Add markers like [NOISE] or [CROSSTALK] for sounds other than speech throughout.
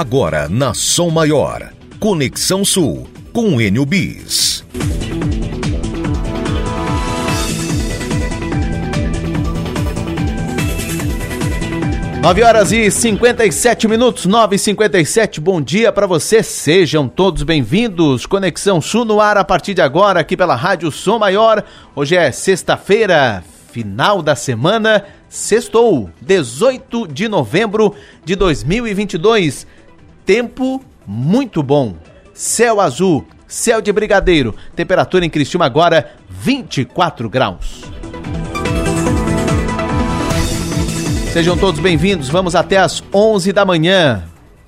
Agora na Som Maior. Conexão Sul com Enio Bis. Nove horas e 57 minutos, nove e cinquenta. Bom dia para você, sejam todos bem-vindos. Conexão Sul no ar a partir de agora aqui pela Rádio Som Maior. Hoje é sexta-feira, final da semana, sextou, 18 de novembro de 2022. Tempo muito bom. Céu azul, céu de brigadeiro. Temperatura em Criciúma agora 24 graus. Sejam todos bem-vindos. Vamos até às 11 da manhã.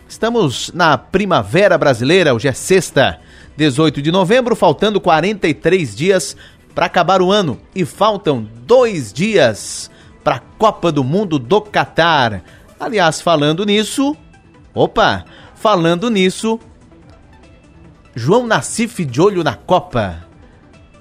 Estamos na Primavera Brasileira, hoje é sexta, 18 de novembro, faltando 43 dias para acabar o ano e faltam dois dias para a Copa do Mundo do Catar. Aliás, falando nisso, opa, falando nisso, João Nassif de olho na Copa.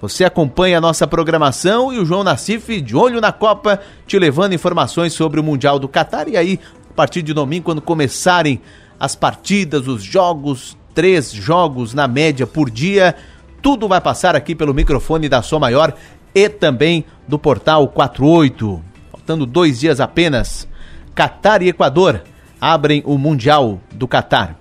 Você acompanha a nossa programação e o João Nassif de olho na Copa, te levando informações sobre o Mundial do Catar. E aí, a partir de domingo, quando começarem as partidas, os jogos, três jogos na média por dia, tudo vai passar aqui pelo microfone da Som Maior e também do Portal 48. Faltando dois dias apenas, Catar e Equador abrem o Mundial do Catar.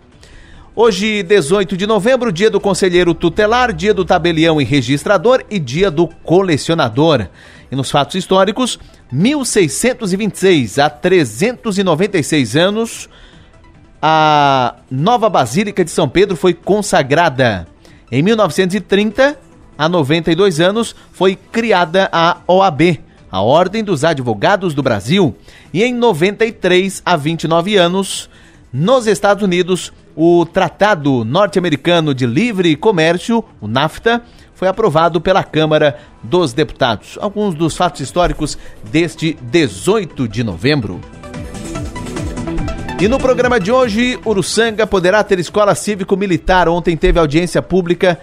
Hoje, 18 de novembro, dia do conselheiro tutelar, dia do tabelião e registrador e dia do colecionador. E nos fatos históricos, 1626 a 396 anos, a nova Basílica de São Pedro foi consagrada. Em 1930, há 92 anos, foi criada a OAB, a Ordem dos Advogados do Brasil, e em 93, há 29 anos, nos Estados Unidos, o Tratado Norte-Americano de Livre Comércio, o NAFTA, foi aprovado pela Câmara dos Deputados. Alguns dos fatos históricos deste 18 de novembro. E no programa de hoje, Uruçanga poderá ter escola cívico-militar. Ontem teve audiência pública,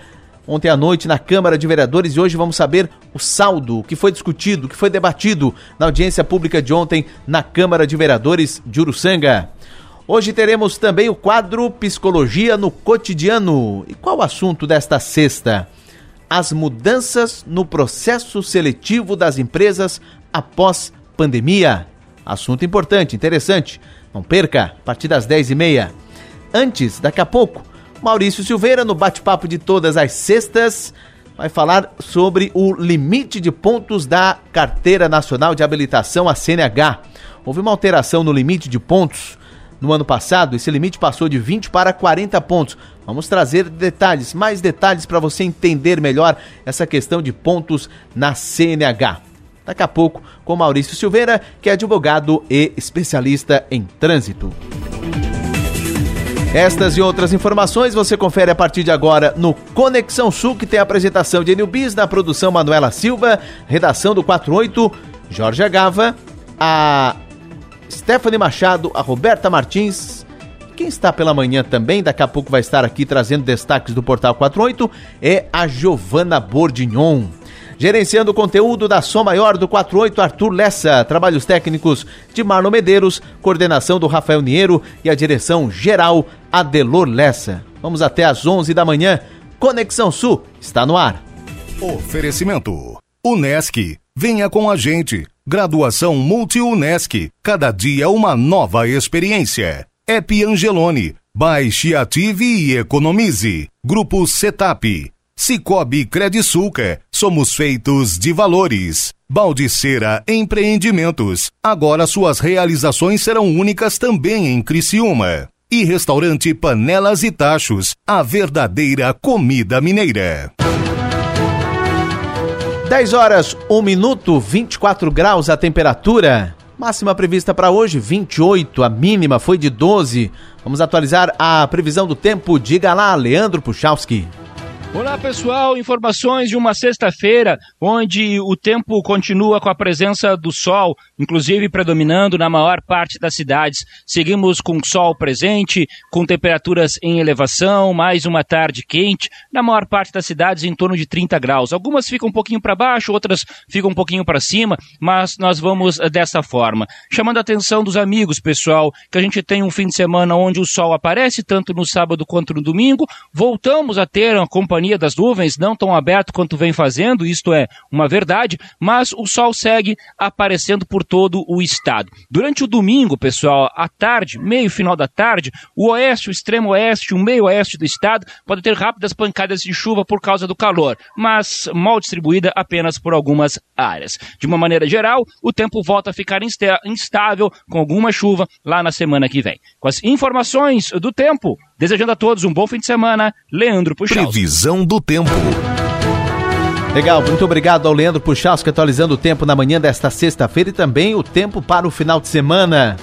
ontem à noite na Câmara de Vereadores e hoje vamos saber o saldo, que foi discutido, que foi debatido na audiência pública de ontem na Câmara de Vereadores de Uruçanga. Hoje teremos também o quadro Psicologia no Cotidiano. E qual o assunto desta sexta? As mudanças no processo seletivo das empresas após pandemia. Assunto importante, interessante. Não perca, a partir das 10h30. Antes, daqui a pouco, Maurício Silveira, no bate-papo de todas as sextas, vai falar sobre o limite de pontos da Carteira Nacional de Habilitação, a CNH. Houve uma alteração no limite de pontos. No ano passado, esse limite passou de 20 para 40 pontos. Vamos trazer detalhes, mais detalhes para você entender melhor essa questão de pontos na CNH. Daqui a pouco com Maurício Silveira, que é advogado e especialista em trânsito. Estas e outras informações você confere a partir de agora no Conexão Sul, que tem a apresentação de Enil Bis, na produção Manuela Silva, redação do 48, Jorge Agava, a Stephanie Machado, a Roberta Martins. Quem está pela manhã também, daqui a pouco vai estar aqui trazendo destaques do Portal 48, é a Giovana Bordignon. Gerenciando o conteúdo da Som Maior do 48, Arthur Lessa. Trabalhos técnicos de Marlon Medeiros, coordenação do Rafael Niero e a direção geral Adelor Lessa. Vamos até às 11 da manhã. Conexão Sul está no ar. Oferecimento: Unesc. Venha com a gente. Graduação Multi-Unesc. Cada dia uma nova experiência. Ep Angelone. Baixe, ative e economize. Grupo Setap. Cicobi Credisulca, somos feitos de valores. Baldiceira Empreendimentos, agora suas realizações serão únicas também em Criciúma. E restaurante Panelas e Tachos, a verdadeira comida mineira. 10 horas, 1 minuto, 24 graus a temperatura. Máxima prevista para hoje, 28. A mínima foi de 12. Vamos atualizar a previsão do tempo. Diga lá, Leandro Puchalski. Olá pessoal, informações de uma sexta-feira onde o tempo continua com a presença do sol, inclusive predominando na maior parte das cidades. Seguimos com sol presente, com temperaturas em elevação, mais uma tarde quente, na maior parte das cidades em torno de 30 graus. Algumas ficam um pouquinho para baixo, outras ficam um pouquinho para cima, mas nós vamos eh, dessa forma. Chamando a atenção dos amigos, pessoal, que a gente tem um fim de semana onde o sol aparece tanto no sábado quanto no domingo. Voltamos a ter a companhia companhia das nuvens, não tão aberto quanto vem fazendo, isto é uma verdade, mas o sol segue aparecendo por todo o estado. Durante o domingo, pessoal, à tarde, meio final da tarde, o oeste, o extremo oeste, o meio oeste do estado pode ter rápidas pancadas de chuva por causa do calor, mas mal distribuída apenas por algumas áreas. De uma maneira geral, o tempo volta a ficar instável com alguma chuva lá na semana que vem. Com as informações do tempo, Desejando a todos um bom fim de semana, Leandro Puxal. Previsão do tempo. Legal, muito obrigado ao Leandro Puchalski atualizando o tempo na manhã desta sexta-feira e também o tempo para o final de semana.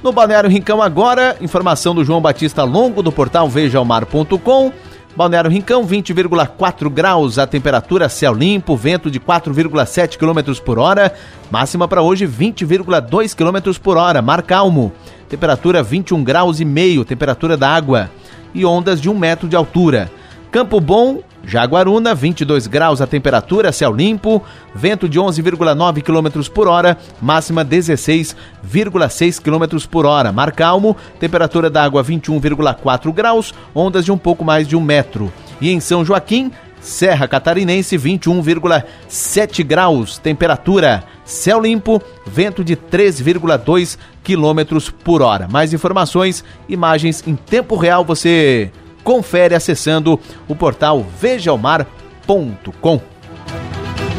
No Balneário Rincão agora, informação do João Batista Longo do portal vejaomar.com. Balneário Rincão, 20,4 graus, a temperatura céu limpo, vento de 4,7 km por hora, máxima para hoje 20,2 km por hora, mar calmo temperatura 21 graus e meio, temperatura da água, e ondas de um metro de altura. Campo Bom, Jaguaruna, 22 graus a temperatura, céu limpo, vento de 11,9 km por hora, máxima 16,6 km por hora. Mar calmo, temperatura da água 21,4 graus, ondas de um pouco mais de um metro. E em São Joaquim, Serra Catarinense, 21,7 graus, temperatura, céu limpo, vento de 3,2 km por hora. Mais informações, imagens em tempo real você confere acessando o portal vejaomar.com.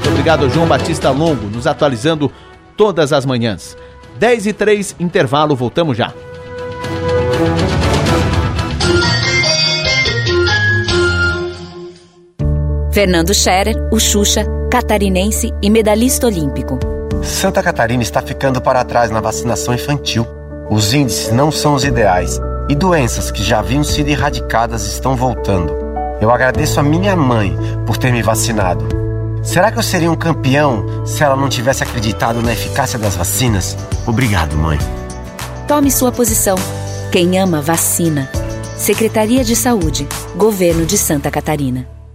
Obrigado, João Batista Longo, nos atualizando todas as manhãs. 10 e 3, intervalo, voltamos já. Fernando Scherer, o Xuxa, catarinense e medalhista olímpico. Santa Catarina está ficando para trás na vacinação infantil. Os índices não são os ideais e doenças que já haviam sido erradicadas estão voltando. Eu agradeço a minha mãe por ter me vacinado. Será que eu seria um campeão se ela não tivesse acreditado na eficácia das vacinas? Obrigado, mãe. Tome sua posição. Quem ama, vacina. Secretaria de Saúde, Governo de Santa Catarina.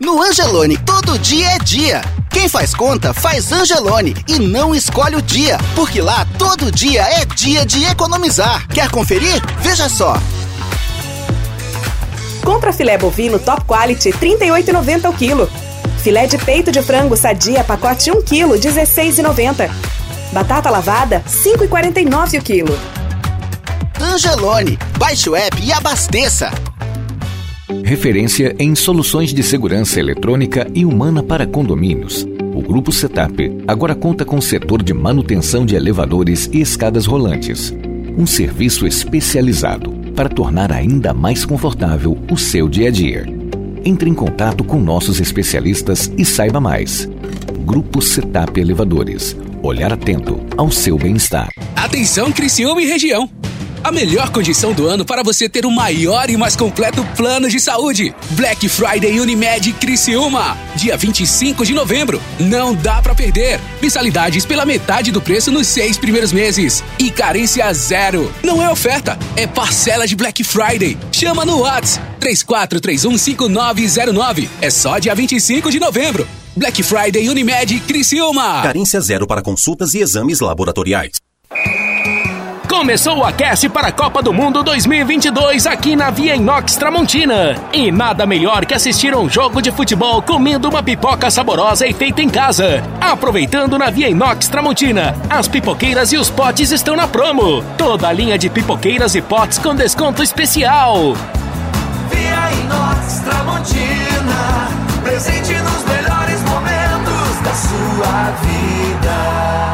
No Angelone, todo dia é dia. Quem faz conta, faz Angelone e não escolhe o dia, porque lá todo dia é dia de economizar. Quer conferir? Veja só. Compra filé bovino top quality 38,90 o quilo. Filé de peito de frango sadia pacote 1 kg 16,90. Batata lavada 5,49 o quilo. Angelone, baixe o app e abasteça. Referência em soluções de segurança eletrônica e humana para condomínios. O Grupo Setup agora conta com setor de manutenção de elevadores e escadas rolantes. Um serviço especializado para tornar ainda mais confortável o seu dia a dia. Entre em contato com nossos especialistas e saiba mais. Grupo Setup Elevadores. Olhar atento ao seu bem-estar. Atenção Criciúma e região. A melhor condição do ano para você ter o maior e mais completo plano de saúde. Black Friday Unimed Criciúma. Dia 25 de novembro. Não dá para perder. Mensalidades pela metade do preço nos seis primeiros meses. E carência zero. Não é oferta, é parcela de Black Friday. Chama no WhatsApp 34315909. É só dia 25 de novembro. Black Friday Unimed Criciúma. Carência zero para consultas e exames laboratoriais. Começou o aquece para a Copa do Mundo 2022 aqui na Via Inox Tramontina. E nada melhor que assistir um jogo de futebol comendo uma pipoca saborosa e feita em casa. Aproveitando na Via Inox Tramontina, as pipoqueiras e os potes estão na promo. Toda a linha de pipoqueiras e potes com desconto especial. Via Inox Tramontina, presente nos melhores momentos da sua vida.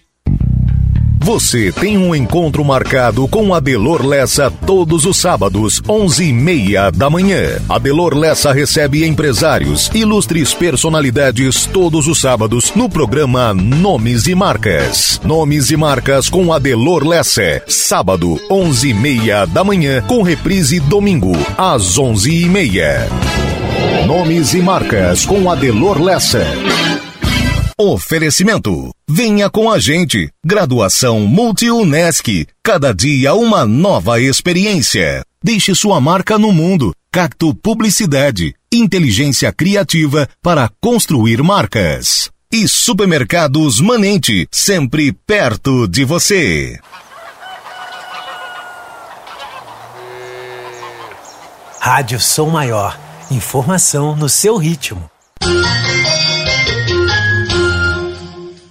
Você tem um encontro marcado com Adelor Lessa todos os sábados, onze e meia da manhã. Adelor Lessa recebe empresários, ilustres personalidades todos os sábados no programa Nomes e Marcas. Nomes e Marcas com Adelor Lessa, sábado, onze e meia da manhã, com reprise domingo, às onze e meia. Nomes e Marcas com Adelor Lessa. Oferecimento. Venha com a gente. Graduação Multi-UNESC. Cada dia uma nova experiência. Deixe sua marca no mundo. Cacto Publicidade. Inteligência criativa para construir marcas. E Supermercados Manente. Sempre perto de você. Rádio Som Maior. Informação no seu ritmo.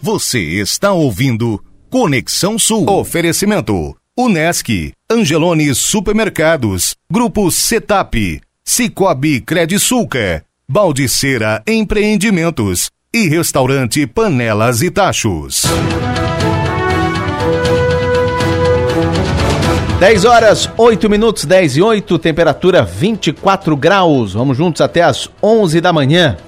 Você está ouvindo Conexão Sul. Oferecimento: Unesc, Angelone Supermercados, Grupo Setap, Cicobi Credisulca, Baldiceira Empreendimentos e Restaurante Panelas e Tachos. 10 horas, 8 minutos, 10 e 8, temperatura 24 graus. Vamos juntos até as 11 da manhã.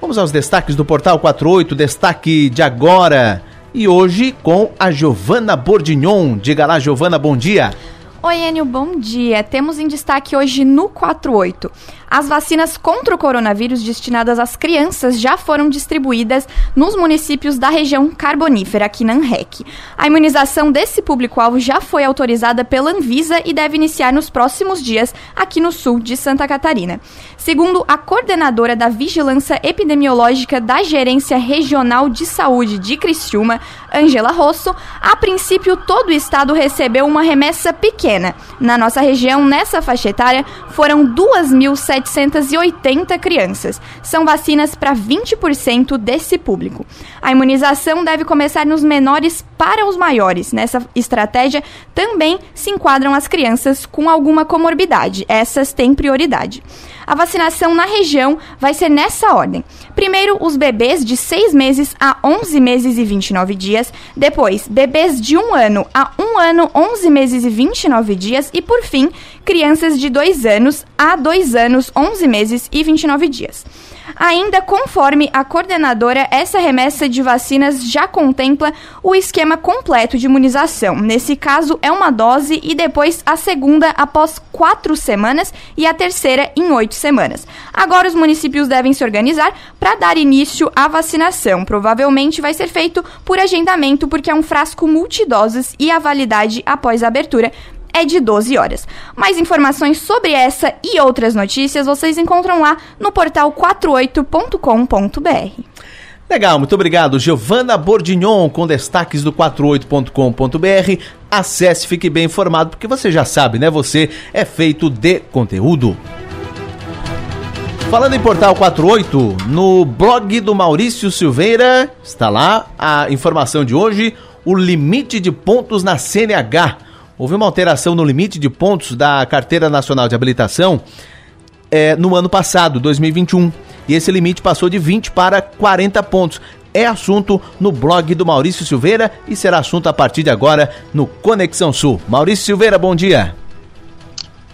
Vamos aos destaques do Portal 48, destaque de agora. E hoje com a Giovana Bordignon. Diga lá, Giovana, bom dia. Oi, Enio, bom dia. Temos em destaque hoje no 48. As vacinas contra o coronavírus destinadas às crianças já foram distribuídas nos municípios da região carbonífera, aqui na ANREC. A imunização desse público-alvo já foi autorizada pela Anvisa e deve iniciar nos próximos dias aqui no sul de Santa Catarina. Segundo a coordenadora da Vigilância Epidemiológica da Gerência Regional de Saúde de Criciúma, Angela Rosso, a princípio todo o estado recebeu uma remessa pequena. Na nossa região, nessa faixa etária, foram 2.700 780 crianças. São vacinas para 20% desse público. A imunização deve começar nos menores para os maiores. Nessa estratégia também se enquadram as crianças com alguma comorbidade. Essas têm prioridade. A vacinação na região vai ser nessa ordem. Primeiro, os bebês de 6 meses a 11 meses e 29 dias. Depois, bebês de 1 ano a 1 ano, 11 meses e 29 dias. E, por fim, crianças de 2 anos a 2 anos, 11 meses e 29 dias. Ainda conforme a coordenadora, essa remessa de vacinas já contempla o esquema completo de imunização. Nesse caso, é uma dose e depois a segunda após quatro semanas e a terceira em oito semanas. Agora, os municípios devem se organizar para dar início à vacinação. Provavelmente vai ser feito por agendamento, porque é um frasco multidoses e a validade após a abertura é de 12 horas. Mais informações sobre essa e outras notícias vocês encontram lá no portal 48.com.br. Legal, muito obrigado. Giovana Bordignon com destaques do 48.com.br. Acesse, fique bem informado, porque você já sabe, né? Você é feito de conteúdo. Falando em Portal 48, no blog do Maurício Silveira, está lá a informação de hoje, o limite de pontos na CNH houve uma alteração no limite de pontos da Carteira Nacional de Habilitação é, no ano passado, 2021. E esse limite passou de 20 para 40 pontos. É assunto no blog do Maurício Silveira e será assunto a partir de agora no Conexão Sul. Maurício Silveira, bom dia.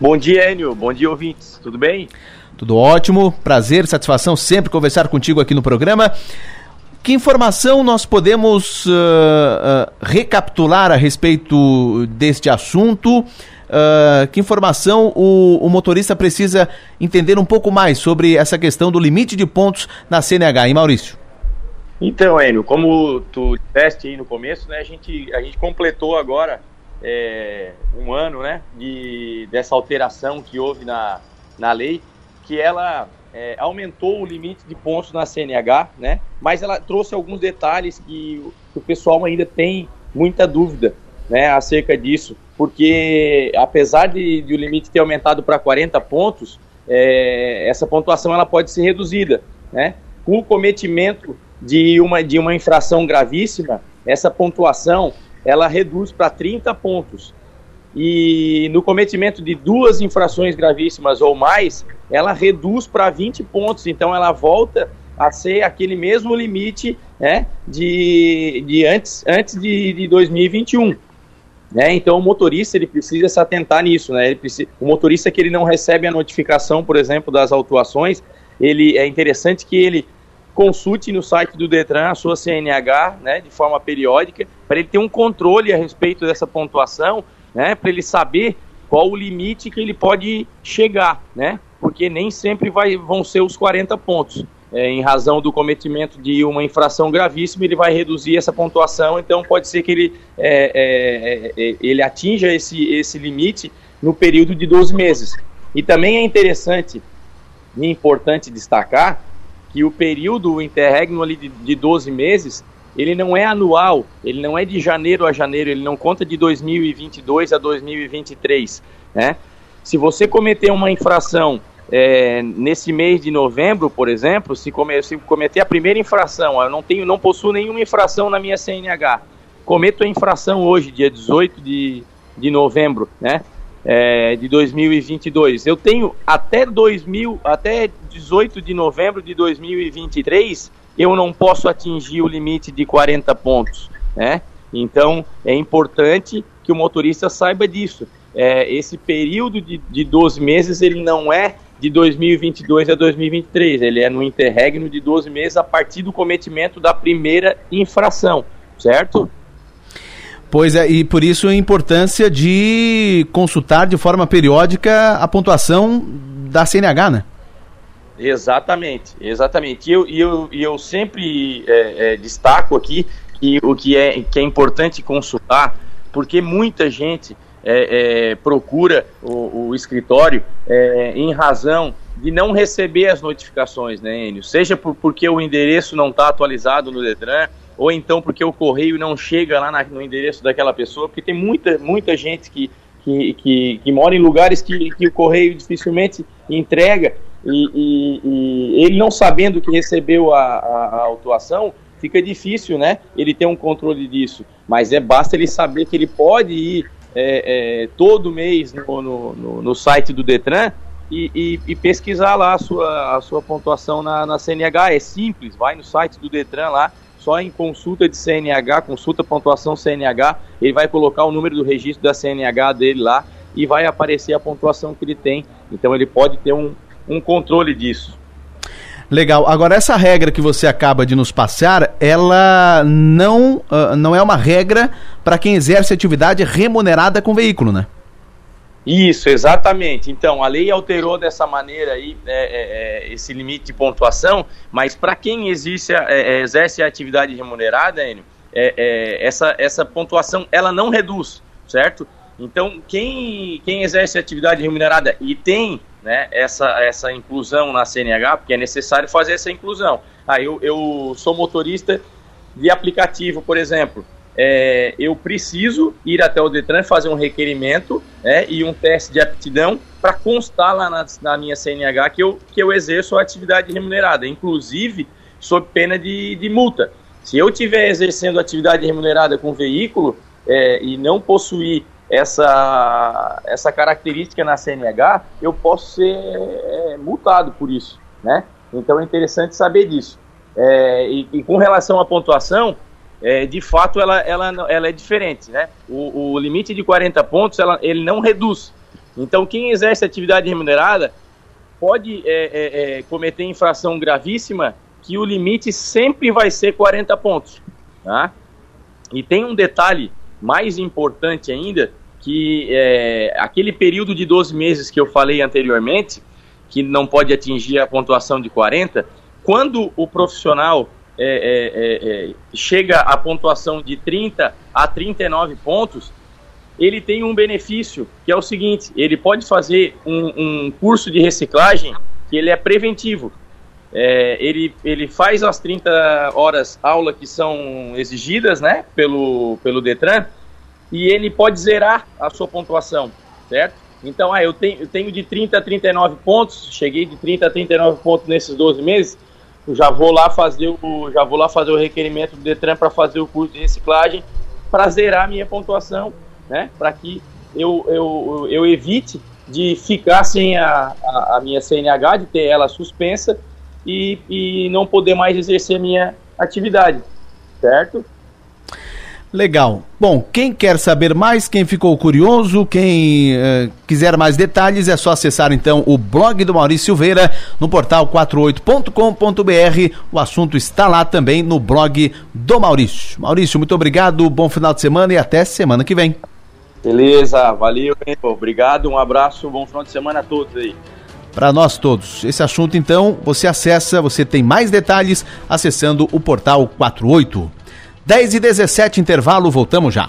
Bom dia, Enio. Bom dia, ouvintes. Tudo bem? Tudo ótimo. Prazer, satisfação sempre conversar contigo aqui no programa. Que informação nós podemos uh, uh, recapitular a respeito deste assunto? Uh, que informação o, o, motorista precisa entender um pouco mais sobre essa questão do limite de pontos na CNH, hein, Maurício? Então, Enio, como tu disseste aí no começo, né, a gente, a gente completou agora é, um ano né, de, dessa alteração que houve na, na lei que ela é, aumentou o limite de pontos na CNH, né? Mas ela trouxe alguns detalhes que, o- que o pessoal ainda tem muita dúvida, né, acerca disso, porque apesar de, de o limite ter aumentado para 40 pontos, é, essa pontuação ela pode ser reduzida, né? Com o cometimento de uma de uma infração gravíssima, essa pontuação ela reduz para 30 pontos e no cometimento de duas infrações gravíssimas ou mais, ela reduz para 20 pontos. Então ela volta a ser aquele mesmo limite né, de, de antes, antes de, de 2021. Né? Então o motorista ele precisa se atentar nisso. Né? Ele precisa, o motorista que ele não recebe a notificação, por exemplo, das autuações, ele é interessante que ele consulte no site do Detran a sua CNH, né, de forma periódica, para ele ter um controle a respeito dessa pontuação, né, para ele saber qual o limite que ele pode chegar, né, porque nem sempre vai, vão ser os 40 pontos. É, em razão do cometimento de uma infração gravíssima, ele vai reduzir essa pontuação, então pode ser que ele, é, é, é, ele atinja esse, esse limite no período de 12 meses. E também é interessante e importante destacar que o período interregno ali de, de 12 meses, ele não é anual, ele não é de janeiro a janeiro, ele não conta de 2022 a 2023, né? Se você cometer uma infração é, nesse mês de novembro, por exemplo, se, come, se cometer a primeira infração, eu não tenho, não possuo nenhuma infração na minha CNH, cometo a infração hoje, dia 18 de, de novembro, né? é, de 2022. Eu tenho até 2000, até 18 de novembro de 2023, eu não posso atingir o limite de 40 pontos, né? Então é importante que o motorista saiba disso. É, esse período de, de 12 meses ele não é de 2022 a 2023, ele é no interregno de 12 meses a partir do cometimento da primeira infração, certo? Pois é, e por isso a importância de consultar de forma periódica a pontuação da CNH, né? Exatamente, exatamente. E eu, e eu, e eu sempre é, é, destaco aqui que o que é, que é importante consultar, porque muita gente é, é, procura o, o escritório é, em razão de não receber as notificações, né, Enio? Seja por, porque o endereço não está atualizado no Detran, ou então porque o correio não chega lá na, no endereço daquela pessoa, porque tem muita, muita gente que, que, que, que mora em lugares que, que o correio dificilmente entrega, e, e, e ele não sabendo que recebeu a, a, a autuação, fica difícil, né? Ele ter um controle disso. Mas é basta ele saber que ele pode ir é, é, todo mês no, no, no, site do Detran e, e, e, pesquisar lá a sua, a sua pontuação na, na CNH. É simples, vai no site do Detran lá, só em consulta de CNH, consulta pontuação CNH, ele vai colocar o número do registro da CNH dele lá e vai aparecer a pontuação que ele tem. Então ele pode ter um, um controle disso. Legal. Agora, essa regra que você acaba de nos passar, ela não, uh, não é uma regra para quem exerce atividade remunerada com veículo, né? Isso, exatamente. Então, a lei alterou dessa maneira aí é, é, esse limite de pontuação, mas para quem existe, é, exerce a atividade remunerada, Enio, essa, essa pontuação ela não reduz, certo? Então, quem, quem exerce atividade remunerada e tem né, essa, essa inclusão na CNH, porque é necessário fazer essa inclusão. Ah, eu, eu sou motorista de aplicativo, por exemplo. É, eu preciso ir até o Detran fazer um requerimento né, e um teste de aptidão para constar lá na, na, minha CNH que eu, que eu exerço a atividade remunerada, inclusive sob pena de, de multa. Se eu estiver exercendo atividade remunerada com veículo é, e não possuir essa, essa característica na CNH, eu posso ser é, multado por isso, né? Então é interessante saber disso. É, e, e, com relação à pontuação, é, de fato ela, ela, ela é diferente, né? O, o limite de 40 pontos, ela, ele não reduz. Então quem exerce atividade remunerada pode é, cometer infração gravíssima que o limite sempre vai ser 40 pontos, tá? E tem um detalhe mais importante ainda, que é, aquele período de 12 meses que eu falei anteriormente, que não pode atingir a pontuação de 40, quando o profissional é, é, chega à pontuação de 30 a 39 pontos, ele tem um benefício que é o seguinte: ele pode fazer um, um curso de reciclagem que ele é preventivo. É, ele, ele faz as 30 horas aula que são exigidas né, pelo, pelo Detran e ele pode zerar a sua pontuação, certo? Então, ah, eu, tenho, eu tenho de 30 a 39 pontos, cheguei de 30 a 39 pontos nesses 12 meses, já vou lá fazer o, já vou lá fazer o requerimento do Detran para fazer o curso de reciclagem para zerar a minha pontuação, né? Para que eu, eu, eu evite de ficar sem a, a, a, minha CNH, de ter ela suspensa e, e não poder mais exercer a minha atividade, certo? Legal. Bom, quem quer saber mais, quem ficou curioso, quem uh, quiser mais detalhes, é só acessar então o blog do Maurício Silveira no portal 48.com.br. O assunto está lá também no blog do Maurício. Maurício, muito obrigado, bom final de semana e até semana que vem. Beleza, valeu, hein? obrigado, um abraço, bom final de semana a todos aí para nós todos. Esse assunto, então, você acessa, você tem mais detalhes acessando o portal 48. 10 e 17 intervalo, voltamos já.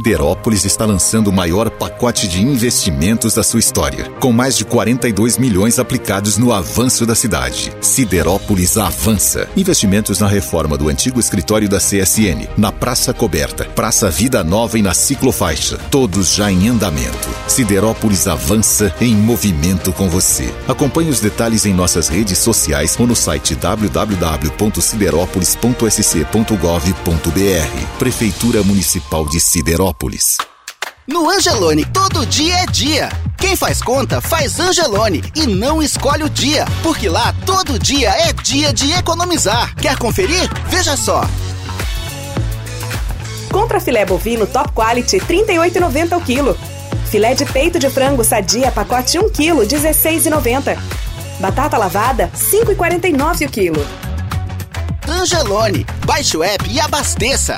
Siderópolis está lançando o maior pacote de investimentos da sua história, com mais de 42 milhões aplicados no avanço da cidade. Siderópolis avança. Investimentos na reforma do antigo escritório da CSN, na Praça Coberta, Praça Vida Nova e na Ciclofaixa, todos já em andamento. Siderópolis avança em movimento com você. Acompanhe os detalhes em nossas redes sociais ou no site www.siderópolis.sc.gov.br. Prefeitura Municipal de Siderópolis. Siderópolis. No Angelone, todo dia é dia. Quem faz conta, faz Angelone e não escolhe o dia, porque lá todo dia é dia de economizar. Quer conferir? Veja só. Contra filé bovino top quality, 38,90 o quilo. Filé de peito de frango sadia, pacote 1 kg, 16,90. Batata lavada, 5,49 o quilo. Angelone, baixe o app e abasteça.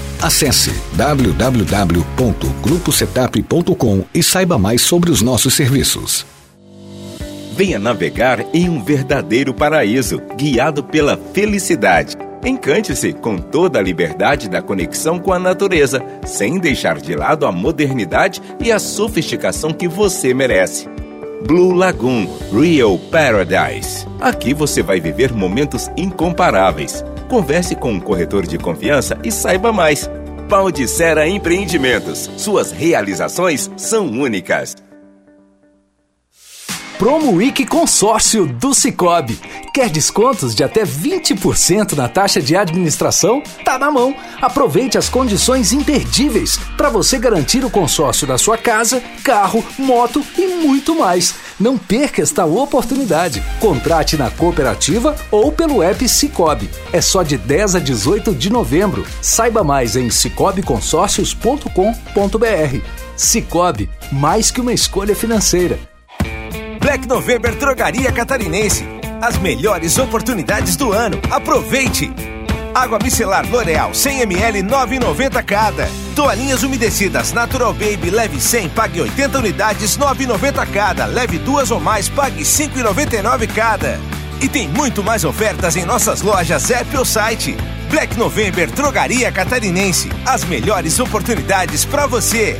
Acesse www.gruposetup.com e saiba mais sobre os nossos serviços. Venha navegar em um verdadeiro paraíso, guiado pela felicidade. Encante-se com toda a liberdade da conexão com a natureza, sem deixar de lado a modernidade e a sofisticação que você merece. Blue Lagoon Real Paradise. Aqui você vai viver momentos incomparáveis Converse com um corretor de confiança e saiba mais. Pau de Sera Empreendimentos. Suas realizações são únicas. Promo Week Consórcio do Cicobi. Quer descontos de até 20% na taxa de administração? Tá na mão. Aproveite as condições imperdíveis para você garantir o consórcio da sua casa, carro, moto e muito mais. Não perca esta oportunidade. Contrate na cooperativa ou pelo app Cicobi. É só de 10 a 18 de novembro. Saiba mais em cicobiconsórcios.com.br. Cicobi, mais que uma escolha financeira. Black November Drogaria Catarinense. As melhores oportunidades do ano. Aproveite! Água micelar L'Oreal 100ml 9,90 cada. Toalhinhas umedecidas Natural Baby leve 100, pague 80 unidades 9,90 cada. Leve duas ou mais, pague 5,99 cada. E tem muito mais ofertas em nossas lojas app ou site. Black November Drogaria Catarinense. As melhores oportunidades para você.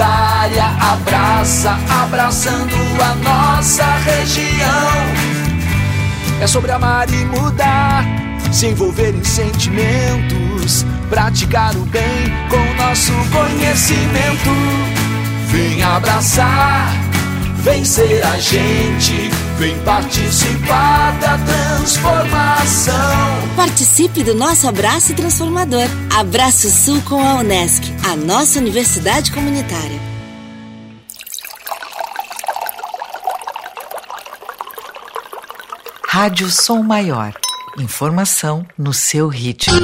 comunitária, abraça, abraçando a nossa região. É sobre amar e mudar, se envolver em sentimentos, praticar o bem com nosso conhecimento. Vem abraçar, vem ser a gente, vem participar da transformação. Participe do nosso abraço transformador. Abraço Sul com a Unesc, a nossa universidade comunitária. Rádio Som Maior. Informação no seu ritmo.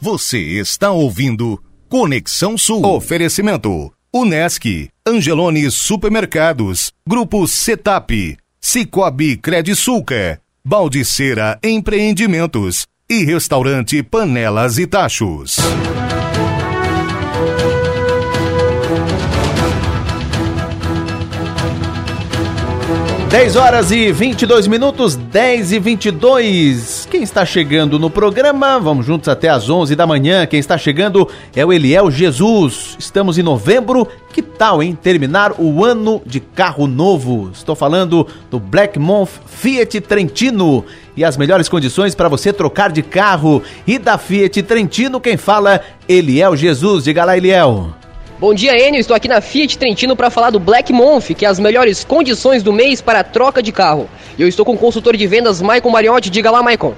Você está ouvindo Conexão Sul. Oferecimento: Unesc, Angelone Supermercados, Grupo Setap, Cicobi Credisulca, Baldiceira Empreendimentos e Restaurante Panelas e Tachos. 10 horas e 22 minutos, 10 e 22. Quem está chegando no programa? Vamos juntos até às 11 da manhã. Quem está chegando é o Eliel Jesus. Estamos em novembro. Que tal, hein? Terminar o ano de carro novo. Estou falando do Black Month Fiat Trentino. E as melhores condições para você trocar de carro. E da Fiat Trentino, quem fala? Eliel Jesus. Diga lá, Eliel. Bom dia, Enio. Estou aqui na Fiat Trentino para falar do Black Month, que é as melhores condições do mês para troca de carro. E eu estou com o consultor de vendas, Maicon Mariotti. Diga lá, Maicon.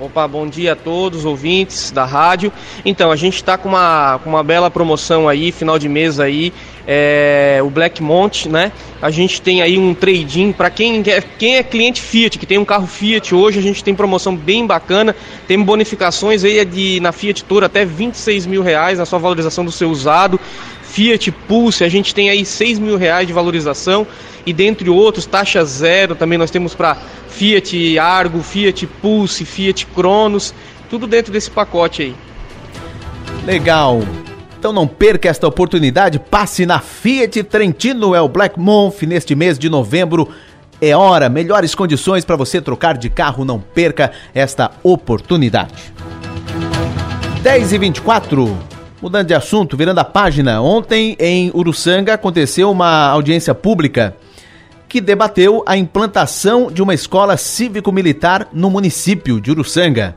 Opa, bom dia a todos, ouvintes da rádio. Então, a gente está com uma, com uma bela promoção aí, final de mês aí, é, o Black Month, né? A gente tem aí um trade-in para quem, quem é cliente Fiat, que tem um carro Fiat hoje, a gente tem promoção bem bacana, tem bonificações aí de, na Fiat Tour até 26 mil reais na sua valorização do seu usado. Fiat Pulse, a gente tem aí 6 mil reais de valorização e dentre outros, taxa zero também nós temos para Fiat Argo, Fiat Pulse, Fiat Cronos, tudo dentro desse pacote aí. Legal. Então não perca esta oportunidade, passe na Fiat Trentino, o Black Month neste mês de novembro. É hora, melhores condições para você trocar de carro, não perca esta oportunidade. 10 e 24 Mudando de assunto, virando a página, ontem em Uruçanga aconteceu uma audiência pública que debateu a implantação de uma escola cívico-militar no município de Uruçanga.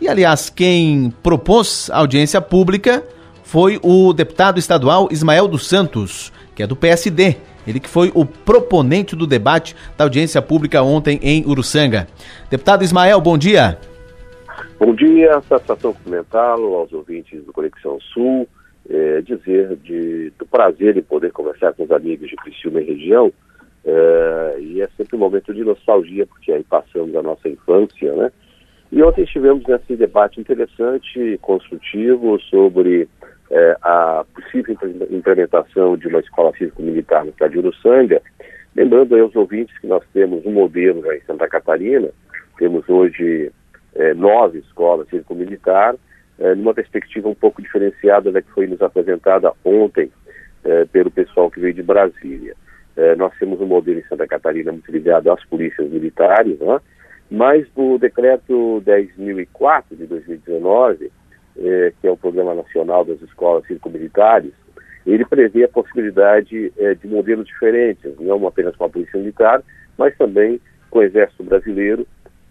E, aliás, quem propôs a audiência pública foi o deputado estadual Ismael dos Santos, que é do PSD. Ele que foi o proponente do debate da audiência pública ontem em Uruçanga. Deputado Ismael, bom dia. Bom dia, satisfação cumprimentá-lo aos ouvintes do Conexão Sul, é, dizer de, do prazer em poder conversar com os amigos de Criciúma e região, é, e é sempre um momento de nostalgia, porque aí passamos a nossa infância, né? E ontem estivemos nesse debate interessante, construtivo, sobre é, a possível implementação de uma escola cívico-militar no estado de Uruçanga, lembrando aí aos ouvintes que nós temos um modelo em Santa Catarina, temos hoje é, nove escolas cívico-militar, é, numa perspectiva um pouco diferenciada da que foi nos apresentada ontem é, pelo pessoal que veio de Brasília. É, nós temos um modelo em Santa Catarina muito ligado às polícias militares, né? mas o decreto 10.004 de 2019, é, que é o Programa Nacional das Escolas Cívico-Militares, ele prevê a possibilidade é, de modelos diferentes, não apenas com a Polícia Militar, mas também com o Exército Brasileiro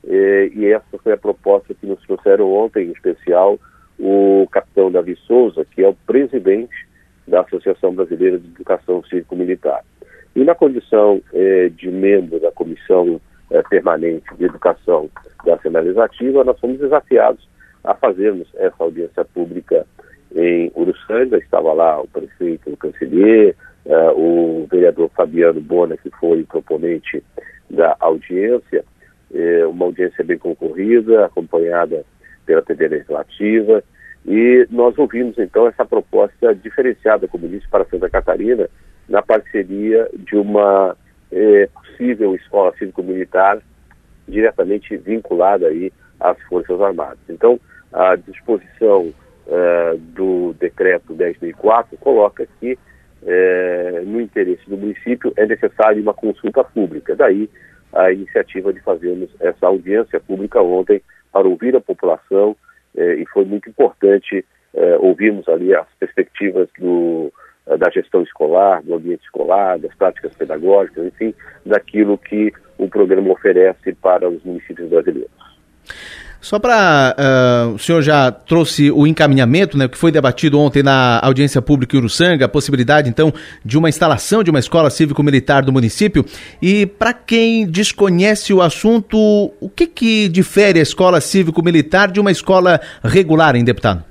eh, e essa foi a proposta que nos trouxeram ontem, em especial, o capitão Davi Souza, que é o presidente da Associação Brasileira de Educação Cívico-Militar. E na condição eh, de membro da Comissão eh, Permanente de Educação da Assembleia Legislativa, nós fomos desafiados a fazermos essa audiência pública em Uruçanga. Estava lá o prefeito, o canceler, o vereador Fabiano Bona, que foi o proponente da audiência, é, uma audiência bem concorrida, acompanhada pela TV Legislativa, e nós ouvimos então essa proposta diferenciada, como disse, para Santa Catarina, na parceria de uma é, possível escola cívico-militar diretamente vinculada aí às Forças Armadas. Então, a disposição uh, do decreto 10.004 coloca que uh, no interesse do município é necessária uma consulta pública. Daí a iniciativa de fazermos essa audiência pública ontem para ouvir a população uh, e foi muito importante ouvirmos ali as perspectivas do, da gestão escolar, do ambiente escolar, das práticas pedagógicas, enfim, daquilo que o programa oferece para os municípios brasileiros. Só para. Uh, o senhor já trouxe o encaminhamento, né, que foi debatido ontem na audiência pública em Uruçanga, a possibilidade, então, de uma instalação de uma escola cívico-militar do município. E para quem desconhece o assunto, o que, que difere a escola cívico-militar de uma escola regular, hein, deputado?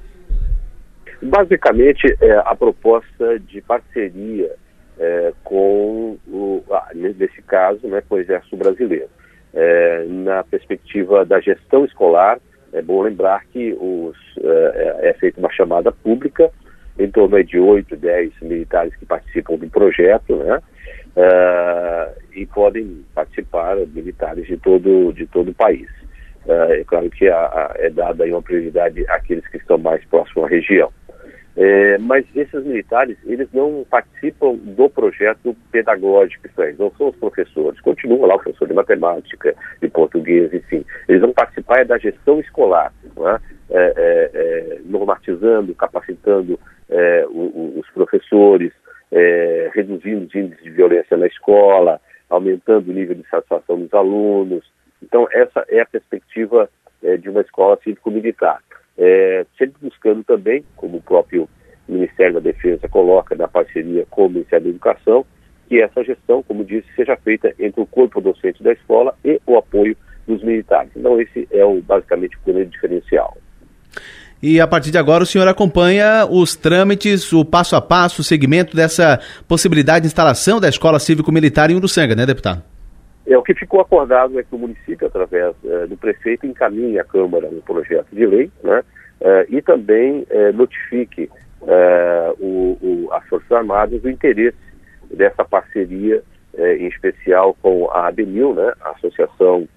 Basicamente, é a proposta de parceria é, com, o, ah, nesse caso, né, com o Exército Brasileiro é, na perspectiva da gestão escolar, é bom lembrar que os, é, é, é feita uma chamada pública, em torno de 8, 10 militares que participam do projeto, né? Uh, e podem participar militares de todo, de todo o país. Uh, é claro que a, a, é dada aí uma prioridade àqueles que estão mais próximos à região. É, mas esses militares, eles não participam do projeto pedagógico, isso aí, não são os professores, continua lá o professor de matemática, de português, enfim. Eles vão participar é da gestão escolar, é? É, é, é, normatizando, capacitando o, o, os professores, reduzindo os índices de violência na escola, aumentando o nível de satisfação dos alunos. Então, essa é a perspectiva de uma escola cívico-militar é, sempre buscando também, como o próprio Ministério da Defesa coloca na parceria com o Ministério da Educação, que essa gestão, como disse, seja feita entre o corpo docente da escola e o apoio dos militares. Então, esse é o, basicamente o grande diferencial. E a partir de agora o senhor acompanha os trâmites, o passo a passo, o segmento dessa possibilidade de instalação da Escola Cívico-Militar em Uruçanga, né, deputado? É, o que ficou acordado é que o município, através é, do prefeito, encaminhe à Câmara um projeto de lei né, é, e também é, notifique é, o, o, as Forças Armadas o interesse dessa parceria, é, em especial com a ABNIL, né, a Associação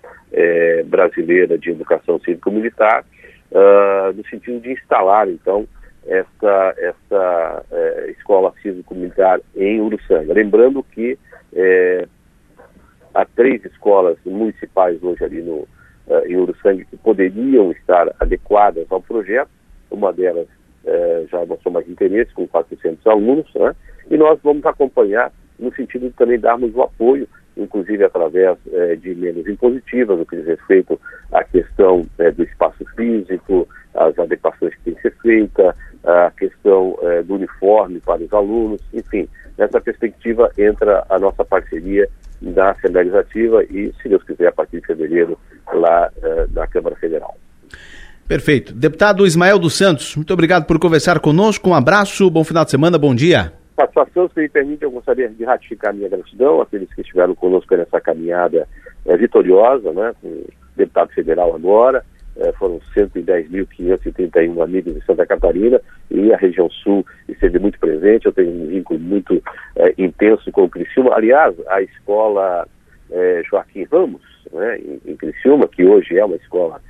Brasileira de Educação Cívico-Militar, no sentido de instalar, então, essa, essa escola cívico-militar em Uruçanga. Lembrando que há três escolas municipais hoje ali no, uh, em Uruçanga que poderiam estar adequadas ao projeto. Uma delas uh, já mostrou mais interesse, com 400 alunos, né? e nós vamos acompanhar no sentido de também darmos o apoio, inclusive através uh, de emendas impositivas, no que diz respeito à questão do espaço físico, as adequações que têm que ser feitas, a questão do uniforme para os alunos, enfim, nessa perspectiva entra a nossa parceria da Assembleia Legislativa e, se Deus quiser, a partir de fevereiro, lá uh, na Câmara Federal. Perfeito. Deputado Ismael dos Santos, muito obrigado por conversar conosco. Um abraço, bom final de semana, bom dia. Satisfação, se me permite, eu gostaria de ratificar minha gratidão àqueles que estiveram conosco nessa caminhada é, vitoriosa, né, com o deputado federal agora, é, foram 110.531 amigos de Santa Catarina e a região sul esteve muito presente. Eu tenho um vínculo muito é, intenso com o Criciúma. Aliás, a escola é, Joaquim Ramos, né, em, Criciúma, que hoje é uma escola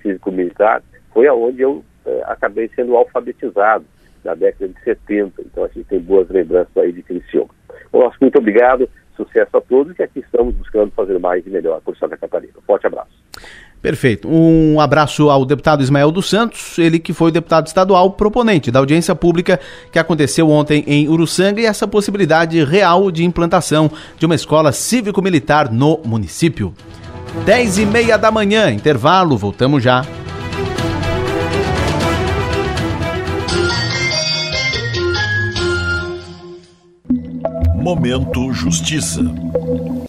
cívico-militar, foi aonde eu acabei sendo alfabetizado na década de 70. Então a gente tem boas lembranças aí de Criciúma. Bom, nosso muito obrigado, sucesso a todos e aqui estamos buscando fazer mais e melhor por Santa Catarina. Forte abraço. Perfeito. Um abraço ao deputado Ismael dos Santos, ele que foi deputado estadual proponente da audiência pública que aconteceu ontem em Uruçanga e essa possibilidade real de implantação de uma escola cívico-militar no município. Dez e meia da manhã, intervalo, voltamos já. Momento Justiça.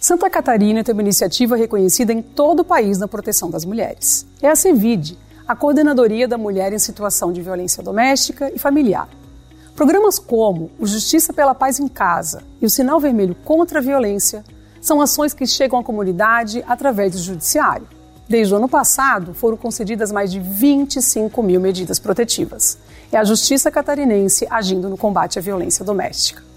Santa Catarina tem uma iniciativa reconhecida em todo o país na proteção das mulheres. É a CEVID, a Coordenadoria da Mulher em Situação de Violência Doméstica e Familiar. Programas como o Justiça pela Paz em Casa e o Sinal Vermelho contra a Violência são ações que chegam à comunidade através do Judiciário. Desde o ano passado, foram concedidas mais de 25 mil medidas protetivas. É a Justiça Catarinense agindo no combate à violência doméstica.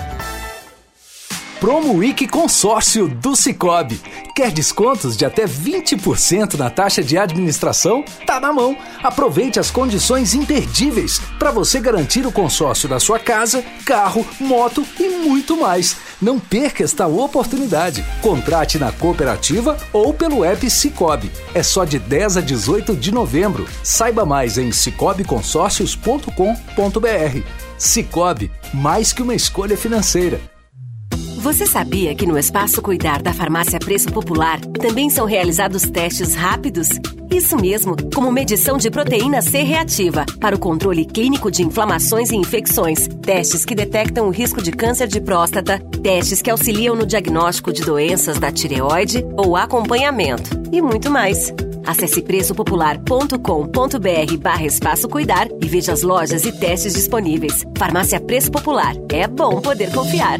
Promo Week Consórcio do Cicobi. Quer descontos de até 20% na taxa de administração? Tá na mão. Aproveite as condições imperdíveis para você garantir o consórcio da sua casa, carro, moto e muito mais. Não perca esta oportunidade. Contrate na cooperativa ou pelo app Cicobi. É só de 10 a 18 de novembro. Saiba mais em cicobiconsórcios.com.br. Cicobi, mais que uma escolha financeira. Você sabia que no Espaço Cuidar da Farmácia Preço Popular também são realizados testes rápidos? Isso mesmo, como medição de proteína C reativa para o controle clínico de inflamações e infecções, testes que detectam o risco de câncer de próstata, testes que auxiliam no diagnóstico de doenças da tireoide ou acompanhamento e muito mais. Acesse preçopopular.com.br barra espaço cuidar e veja as lojas e testes disponíveis. Farmácia Preço Popular. É bom poder confiar.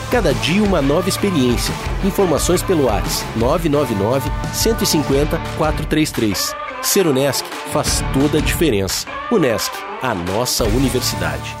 Cada dia uma nova experiência. Informações pelo ARS 999 150 433. Ser Unesc faz toda a diferença. Unesc, a nossa universidade.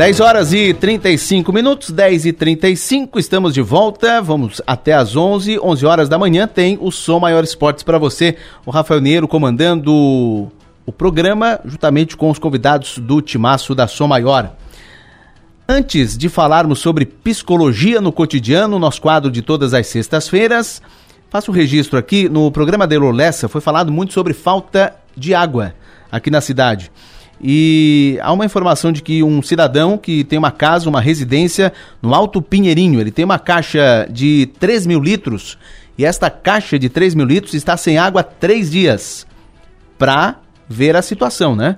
10 horas e 35 minutos, 10 e 35, estamos de volta, vamos até às 11, 11 horas da manhã tem o Som Maior Esportes para você, o Rafael Neiro comandando o programa, juntamente com os convidados do Timaço da Som Maior. Antes de falarmos sobre psicologia no cotidiano, nosso quadro de todas as sextas-feiras, faço o um registro aqui, no programa de Lessa foi falado muito sobre falta de água aqui na cidade. E há uma informação de que um cidadão que tem uma casa, uma residência no Alto Pinheirinho, ele tem uma caixa de 3 mil litros e esta caixa de 3 mil litros está sem água há três dias para ver a situação, né?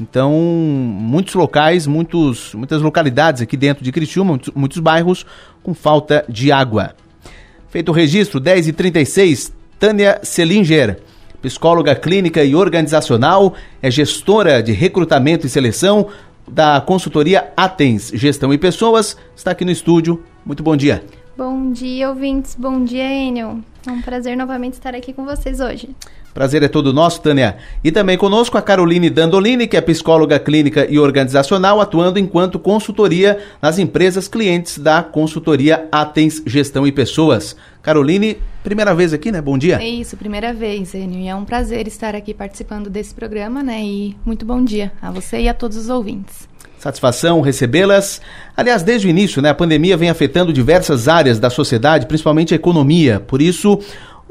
Então, muitos locais, muitos, muitas localidades aqui dentro de Criciúma, muitos, muitos bairros com falta de água. Feito o registro, 10 e 36 Tânia Selinger psicóloga clínica e organizacional, é gestora de recrutamento e seleção da consultoria Atens Gestão e Pessoas, está aqui no estúdio. Muito bom dia. Bom dia, ouvintes. Bom dia, Enio. É um prazer novamente estar aqui com vocês hoje. Prazer é todo nosso, Tânia. E também conosco a Caroline Dandolini, que é psicóloga clínica e organizacional, atuando enquanto consultoria nas empresas clientes da consultoria Atens Gestão e Pessoas. Caroline, primeira vez aqui, né? Bom dia. É isso, primeira vez, Enio. E é um prazer estar aqui participando desse programa, né? E muito bom dia a você e a todos os ouvintes. Satisfação recebê-las. Aliás, desde o início, né, a pandemia vem afetando diversas áreas da sociedade, principalmente a economia. Por isso,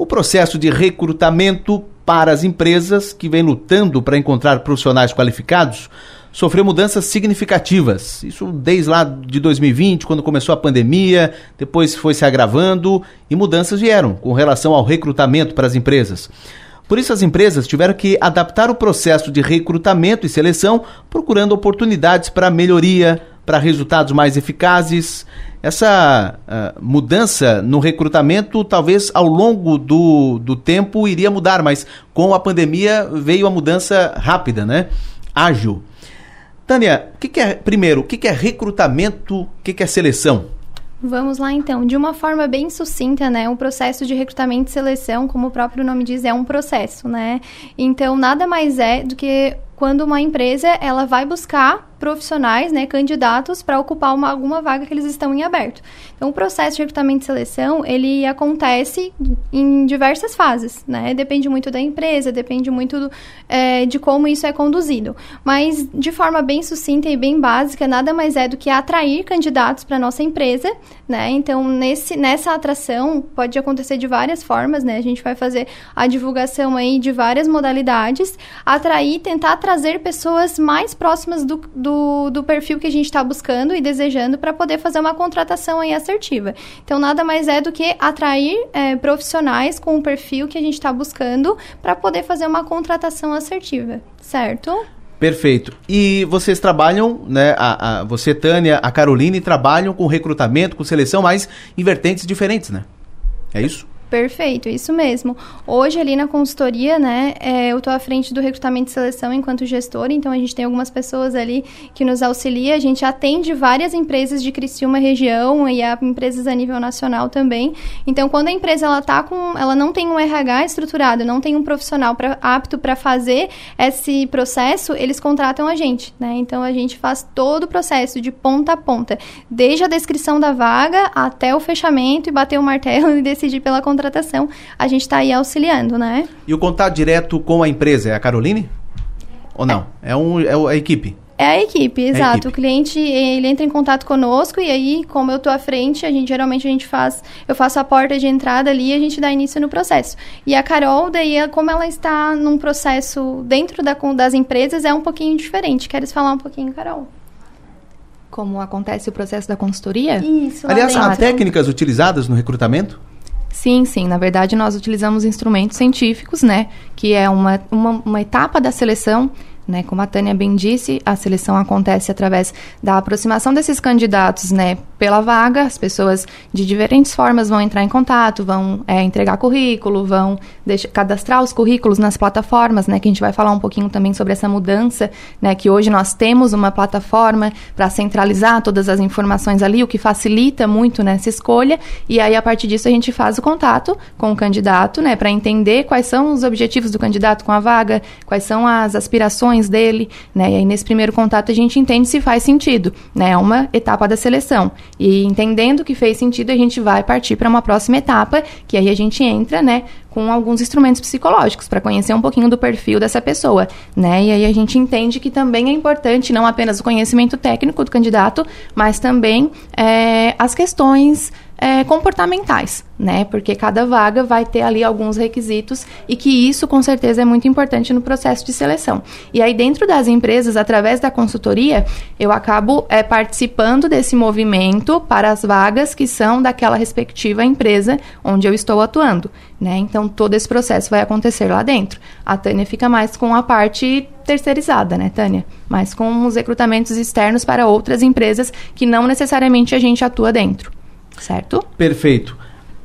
o processo de recrutamento para as empresas que vem lutando para encontrar profissionais qualificados sofreu mudanças significativas. Isso desde lá de 2020, quando começou a pandemia, depois foi se agravando e mudanças vieram com relação ao recrutamento para as empresas. Por isso, as empresas tiveram que adaptar o processo de recrutamento e seleção, procurando oportunidades para melhoria, para resultados mais eficazes. Essa uh, mudança no recrutamento, talvez ao longo do, do tempo iria mudar, mas com a pandemia veio a mudança rápida, né? Ágil. Tânia, o que, que, é, primeiro, o que, que é recrutamento, o que, que é seleção? Vamos lá então, de uma forma bem sucinta, né? O processo de recrutamento e seleção, como o próprio nome diz, é um processo, né? Então, nada mais é do que quando uma empresa ela vai buscar profissionais, né, candidatos para ocupar uma, alguma vaga que eles estão em aberto. Então, o processo de recrutamento e seleção, ele acontece em diversas fases, né? Depende muito da empresa, depende muito do, é, de como isso é conduzido. Mas, de forma bem sucinta e bem básica, nada mais é do que atrair candidatos para nossa empresa, né? Então, nesse, nessa atração, pode acontecer de várias formas, né? A gente vai fazer a divulgação aí de várias modalidades, atrair, tentar trazer pessoas mais próximas do, do do, perfil que a gente está buscando e desejando para poder fazer uma contratação aí assertiva. Então, nada mais é do que atrair é, profissionais com o perfil que a gente está buscando para poder fazer uma contratação assertiva, certo? Perfeito. E vocês trabalham, né? A, a, você, Tânia, a Caroline, trabalham com recrutamento, com seleção, mas em vertentes diferentes, né? É isso? Perfeito, isso mesmo. Hoje, ali na consultoria, né, é, eu estou à frente do recrutamento e seleção enquanto gestora, então a gente tem algumas pessoas ali que nos auxilia. A gente atende várias empresas de Criciúma região e a empresas a nível nacional também. Então, quando a empresa ela tá com, ela não tem um RH estruturado, não tem um profissional pra, apto para fazer esse processo, eles contratam a gente, né? Então, a gente faz todo o processo de ponta a ponta, desde a descrição da vaga até o fechamento e bater o martelo [LAUGHS] e decidir pela contratação contratação, a gente está aí auxiliando, né? E o contato direto com a empresa é a Caroline? Ou não? É, é, um, é a equipe? É a equipe, exato. A equipe. O cliente, ele entra em contato conosco e aí, como eu tô à frente, a gente geralmente a gente faz, eu faço a porta de entrada ali e a gente dá início no processo. E a Carol, daí, como ela está num processo dentro da, das empresas, é um pouquinho diferente. Queres falar um pouquinho, Carol? Como acontece o processo da consultoria? Isso. Aliás, há técnicas utilizadas no recrutamento? Sim, sim. Na verdade, nós utilizamos instrumentos científicos, né? Que é uma, uma, uma etapa da seleção né? Como a Tânia bem disse, a seleção acontece através da aproximação desses candidatos né, pela vaga. As pessoas de diferentes formas vão entrar em contato, vão é, entregar currículo, vão deixar, cadastrar os currículos nas plataformas, né? Que a gente vai falar um pouquinho também sobre essa mudança, né? Que hoje nós temos uma plataforma para centralizar todas as informações ali, o que facilita muito nessa escolha. E aí, a partir disso, a gente faz o contato com o candidato, né? Para entender quais são os objetivos do candidato com a vaga, quais são as aspirações dele, né? E aí nesse primeiro contato a gente entende se faz sentido, né? É uma etapa da seleção. E entendendo que fez sentido, a gente vai partir para uma próxima etapa, que aí a gente entra, né, com alguns instrumentos psicológicos para conhecer um pouquinho do perfil dessa pessoa, né? E aí a gente entende que também é importante não apenas o conhecimento técnico do candidato, mas também é, as questões é, comportamentais, né? Porque cada vaga vai ter ali alguns requisitos e que isso com certeza é muito importante no processo de seleção. E aí dentro das empresas, através da consultoria, eu acabo é, participando desse movimento para as vagas que são daquela respectiva empresa onde eu estou atuando, né? Então todo esse processo vai acontecer lá dentro. A Tânia fica mais com a parte terceirizada, né, Tânia? Mais com os recrutamentos externos para outras empresas que não necessariamente a gente atua dentro certo? Perfeito.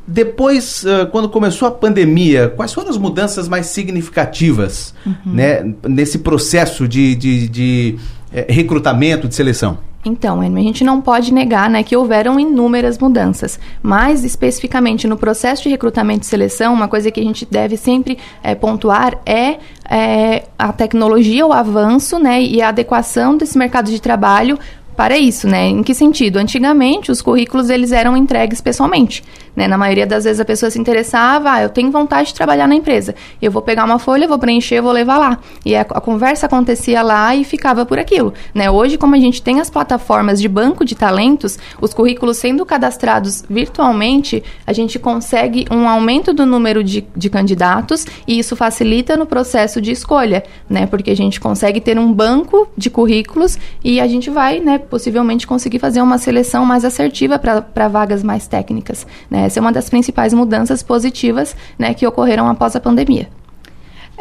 Depois, uh, quando começou a pandemia, quais foram as mudanças mais significativas uhum. né, nesse processo de, de, de é, recrutamento, de seleção? Então, a gente não pode negar né, que houveram inúmeras mudanças, mas especificamente no processo de recrutamento e seleção, uma coisa que a gente deve sempre é, pontuar é, é, a tecnologia, o avanço né, e a adequação desse mercado de trabalho para isso, né? Em que sentido? Antigamente, os currículos eles eram entregues pessoalmente, né? Na maioria das vezes a pessoa se interessava, ah, eu tenho vontade de trabalhar na empresa. Eu vou pegar uma folha, vou preencher, vou levar lá. E a, a, conversa acontecia lá e ficava por aquilo, né? Hoje, como a gente tem as plataformas de banco de talentos, os currículos sendo cadastrados virtualmente, a gente consegue um aumento do número de, de candidatos e isso facilita no processo de escolha, né? Porque a gente consegue ter um banco de currículos e a gente vai, né, possivelmente conseguir fazer uma seleção mais assertiva para vagas mais técnicas. Né? Essa é uma das principais mudanças positivas né, que ocorreram após a pandemia.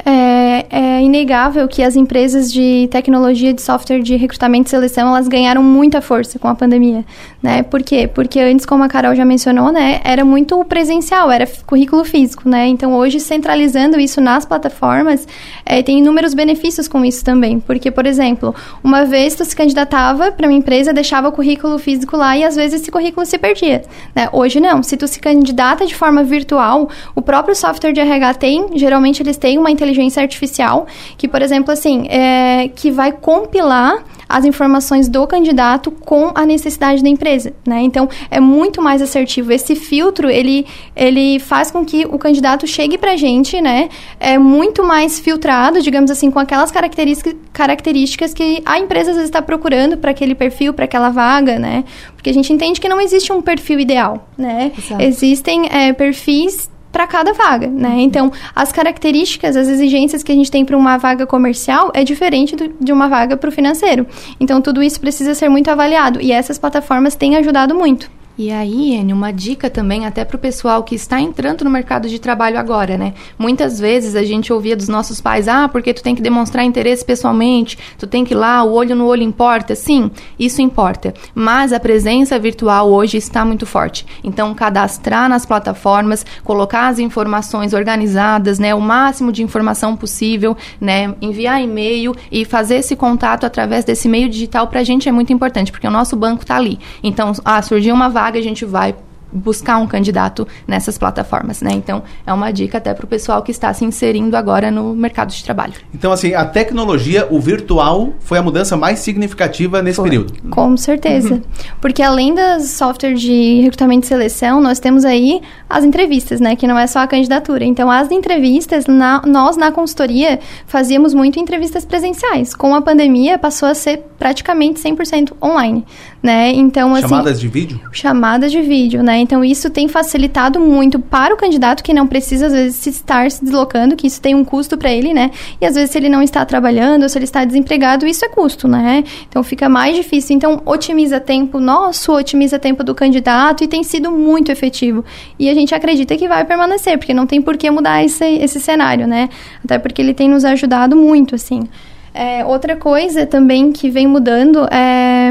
É, é, inegável que as empresas de tecnologia de software de recrutamento e seleção elas ganharam muita força com a pandemia, né? Por quê? Porque antes, como a Carol já mencionou, né, era muito presencial, era currículo físico, né? Então hoje centralizando isso nas plataformas é, tem inúmeros benefícios com isso também, porque por exemplo, uma vez tu se candidatava para uma empresa, deixava o currículo físico lá e às vezes esse currículo se perdia, né? Hoje não, se tu se candidata de forma virtual, o próprio software de RH tem, geralmente eles têm uma artificial, que, por exemplo, assim, é, que vai compilar as informações do candidato com a necessidade da empresa, né? Então, é muito mais assertivo. Esse filtro, ele, ele faz com que o candidato chegue pra gente, né? É muito mais filtrado, digamos assim, com aquelas características, características que a empresa às vezes está procurando para aquele perfil, para aquela vaga, né? Porque a gente entende que não existe um perfil ideal, né? Exato. Existem é, perfis para cada vaga, né? Uhum. Então, as características, as exigências que a gente tem para uma vaga comercial é diferente do, de uma vaga para o financeiro. Então, tudo isso precisa ser muito avaliado e essas plataformas têm ajudado muito. E aí, Anne, uma dica também até para o pessoal que está entrando no mercado de trabalho agora, né? Muitas vezes a gente ouvia dos nossos pais, ah, porque tu tem que demonstrar interesse pessoalmente, tu tem que ir lá, o olho no olho importa. Sim, isso importa. Mas a presença virtual hoje está muito forte. Então, cadastrar nas plataformas, colocar as informações organizadas, né? O máximo de informação possível, né? Enviar e-mail e fazer esse contato através desse meio digital para a gente é muito importante, porque o nosso banco está ali. Então, ah, surgiu uma vaga vaga a gente vai buscar um candidato nessas plataformas, né? Então, é uma dica até para o pessoal que está se inserindo agora no mercado de trabalho. Então, assim, a tecnologia, o virtual, foi a mudança mais significativa nesse foi. período. Com certeza. Uhum. Porque além das software de recrutamento e seleção, nós temos aí as entrevistas, né? Que não é só a candidatura. Então, as entrevistas, na, nós na consultoria fazíamos muito entrevistas presenciais. Com a pandemia, passou a ser praticamente 100% online, né? Então, assim... Chamadas de vídeo? Chamadas de vídeo, né? Então, isso tem facilitado muito para o candidato que não precisa, às vezes, estar se deslocando, que isso tem um custo para ele, né? E às vezes, se ele não está trabalhando, ou se ele está desempregado, isso é custo, né? Então, fica mais difícil. Então, otimiza tempo nosso, otimiza tempo do candidato e tem sido muito efetivo. E a gente acredita que vai permanecer, porque não tem por que mudar esse, esse cenário, né? Até porque ele tem nos ajudado muito, assim. É, outra coisa também que vem mudando é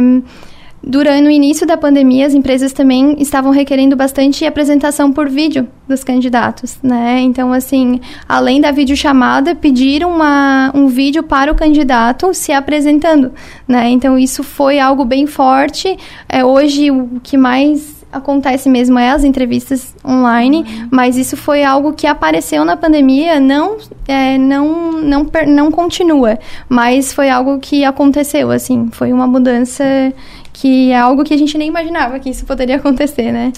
Durante o início da pandemia, as empresas também estavam requerendo bastante apresentação por vídeo dos candidatos, né? Então, assim, além da videochamada, pediram uma, um vídeo para o candidato se apresentando, né? Então, isso foi algo bem forte. É, hoje, o que mais acontece mesmo é as entrevistas online, uhum. mas isso foi algo que apareceu na pandemia, não, é, não, não, não continua, mas foi algo que aconteceu, assim, foi uma mudança que é algo que a gente nem imaginava que isso poderia acontecer, né?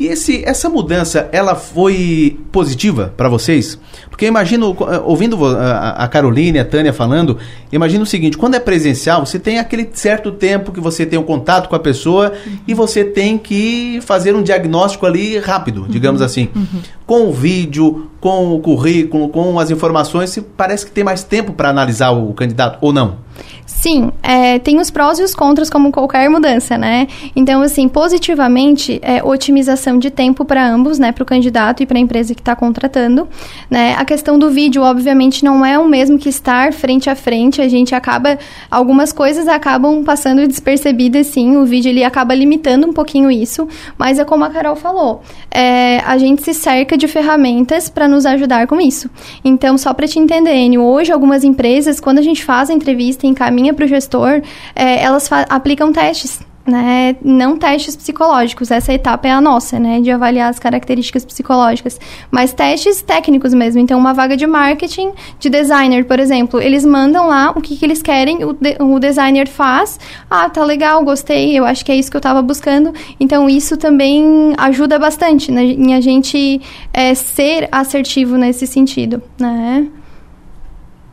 E esse, essa mudança, ela foi positiva para vocês? Porque eu imagino, eh, ouvindo a Caroline, a Tânia falando, imagino o seguinte, quando é presencial, você tem aquele certo tempo que você tem um contato com a pessoa uhum. e você tem que fazer um diagnóstico ali rápido, digamos uhum. assim. Uhum. Com o vídeo, com o currículo, com as informações, parece que tem mais tempo para analisar o candidato, ou não? Sim, é, tem os prós e os contras como qualquer mudança, né? Então, assim, positivamente, é otimização de tempo para ambos, né? Para o candidato e para a empresa que está contratando, né? A questão do vídeo, obviamente, não é o mesmo que estar frente a frente. A gente acaba, algumas coisas acabam passando despercebidas, sim. O vídeo ele acaba limitando um pouquinho isso, mas é como a Carol falou, é, a gente se cerca de de ferramentas para nos ajudar com isso. Então, só para te entender, Enio, hoje algumas empresas, quando a gente faz a entrevista e encaminha para o gestor, é, elas aplicam testes né, não testes psicológicos, essa etapa é a nossa, né, de avaliar as características psicológicas, mas testes técnicos mesmo. Então, uma vaga de marketing, de designer, por exemplo, eles mandam lá o que, que eles querem, o, de, o designer faz, ah, tá legal, gostei, eu acho que é isso que eu estava buscando. Então, isso também ajuda bastante né, em a gente é, ser assertivo nesse sentido, né.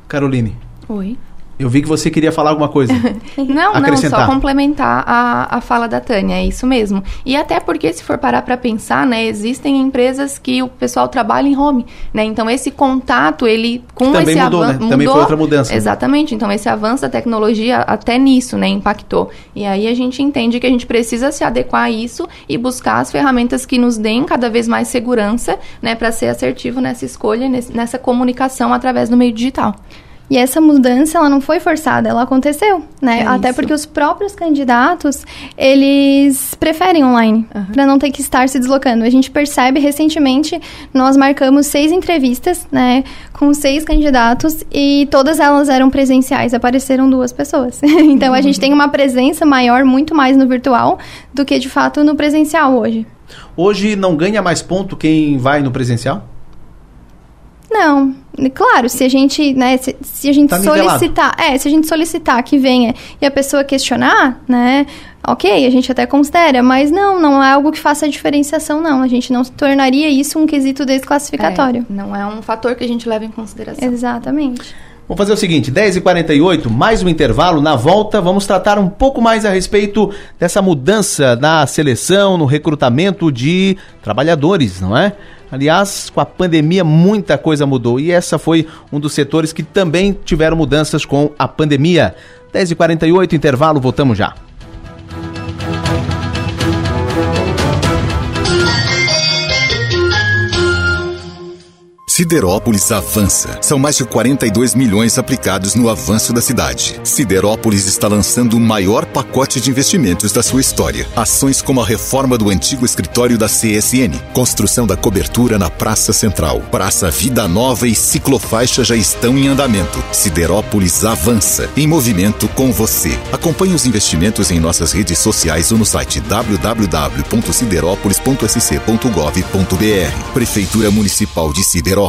Caroline. Oi. Eu vi que você queria falar alguma coisa. [LAUGHS] não, não, só complementar a, a fala da Tânia, é isso mesmo. E até porque, se for parar para pensar, né, existem empresas que o pessoal trabalha em home, né? Então, esse contato, ele, com Também esse mudou, avanço... Né? Também foi outra mudança. Exatamente. Então, esse avanço da tecnologia, até nisso, né, impactou. E aí, a gente entende que a gente precisa se adequar a isso e buscar as ferramentas que nos deem cada vez mais segurança, né, para ser assertivo nessa escolha, nessa comunicação através do meio digital. E essa mudança, ela não foi forçada, ela aconteceu, né? É Até isso. porque os próprios candidatos, eles preferem online, uhum. para não ter que estar se deslocando. A gente percebe, recentemente, nós marcamos seis entrevistas, né? Com seis candidatos e todas elas eram presenciais, apareceram duas pessoas. [LAUGHS] então, a gente tem uma presença maior, muito mais no virtual, do que, de fato, no presencial hoje. Hoje não ganha mais ponto quem vai no presencial? Não. Claro, se a gente, né, se, se a gente tá solicitar, é, se a gente solicitar que venha e a pessoa questionar, né, ok, a gente até considera, mas não, não é algo que faça a diferenciação, não. A gente não tornaria isso um quesito desclassificatório. É, não é um fator que a gente leva em consideração. Exatamente. Vamos fazer o seguinte, 10h48, mais um intervalo. Na volta, vamos tratar um pouco mais a respeito dessa mudança na seleção, no recrutamento de trabalhadores, não é? Aliás, com a pandemia muita coisa mudou e essa foi um dos setores que também tiveram mudanças com a pandemia. 10h48, intervalo, voltamos já. Siderópolis avança. São mais de 42 milhões aplicados no avanço da cidade. Siderópolis está lançando o maior pacote de investimentos da sua história. Ações como a reforma do antigo escritório da CSN, construção da cobertura na Praça Central, Praça Vida Nova e ciclofaixa já estão em andamento. Siderópolis avança, em movimento com você. Acompanhe os investimentos em nossas redes sociais ou no site www.siderópolis.sc.gov.br. Prefeitura Municipal de Siderópolis.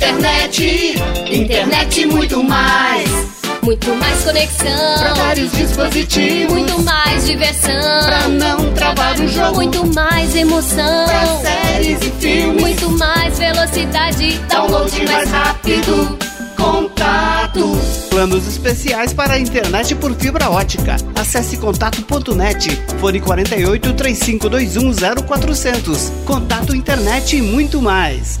Internet, internet muito mais. Muito mais conexão. Pra vários dispositivos. Muito mais diversão. Pra não travar o jogo. Muito mais emoção. Pra séries e filmes. Muito mais velocidade. Download mais rápido. Contato. Planos especiais para a internet por fibra ótica. Acesse contato.net. Fone 48 3521 0400. Contato internet e muito mais.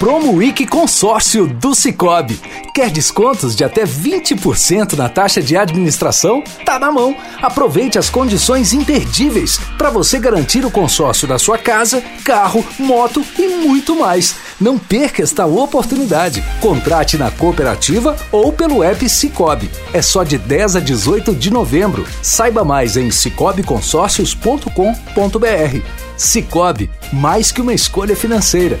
Promo Week Consórcio do Cicobi. Quer descontos de até 20% na taxa de administração? Tá na mão. Aproveite as condições imperdíveis para você garantir o consórcio da sua casa, carro, moto e muito mais. Não perca esta oportunidade. Contrate na cooperativa ou pelo app Cicobi. É só de 10 a 18 de novembro. Saiba mais em cicobiconsórcios.com.br. Cicobi, mais que uma escolha financeira.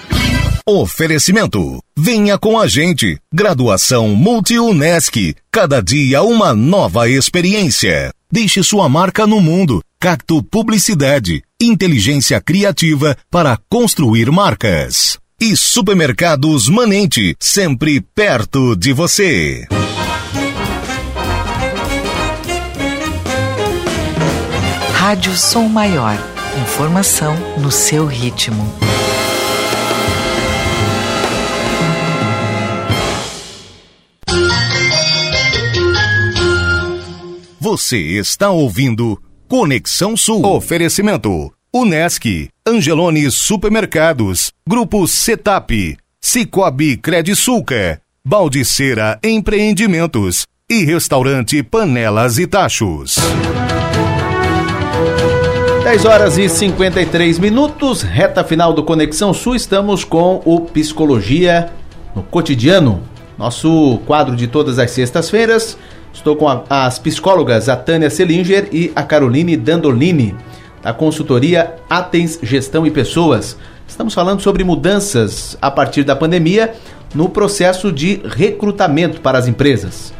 Oferecimento. Venha com a gente. Graduação Multi-UNESC. Cada dia uma nova experiência. Deixe sua marca no mundo. Cacto Publicidade. Inteligência criativa para construir marcas. E Supermercados Manente. Sempre perto de você. Rádio Som Maior. Informação no seu ritmo. Você está ouvindo Conexão Sul. Oferecimento: Unesc, Angelone Supermercados, Grupo Setap, Cicobi Credisulca, Baldiceira Empreendimentos e Restaurante Panelas e Tachos. 10 horas e 53 minutos, reta final do Conexão Sul. Estamos com o Psicologia no Cotidiano, nosso quadro de todas as sextas-feiras. Estou com a, as psicólogas a Tânia Selinger e a Caroline Dandolini, da consultoria Atens Gestão e Pessoas. Estamos falando sobre mudanças a partir da pandemia no processo de recrutamento para as empresas.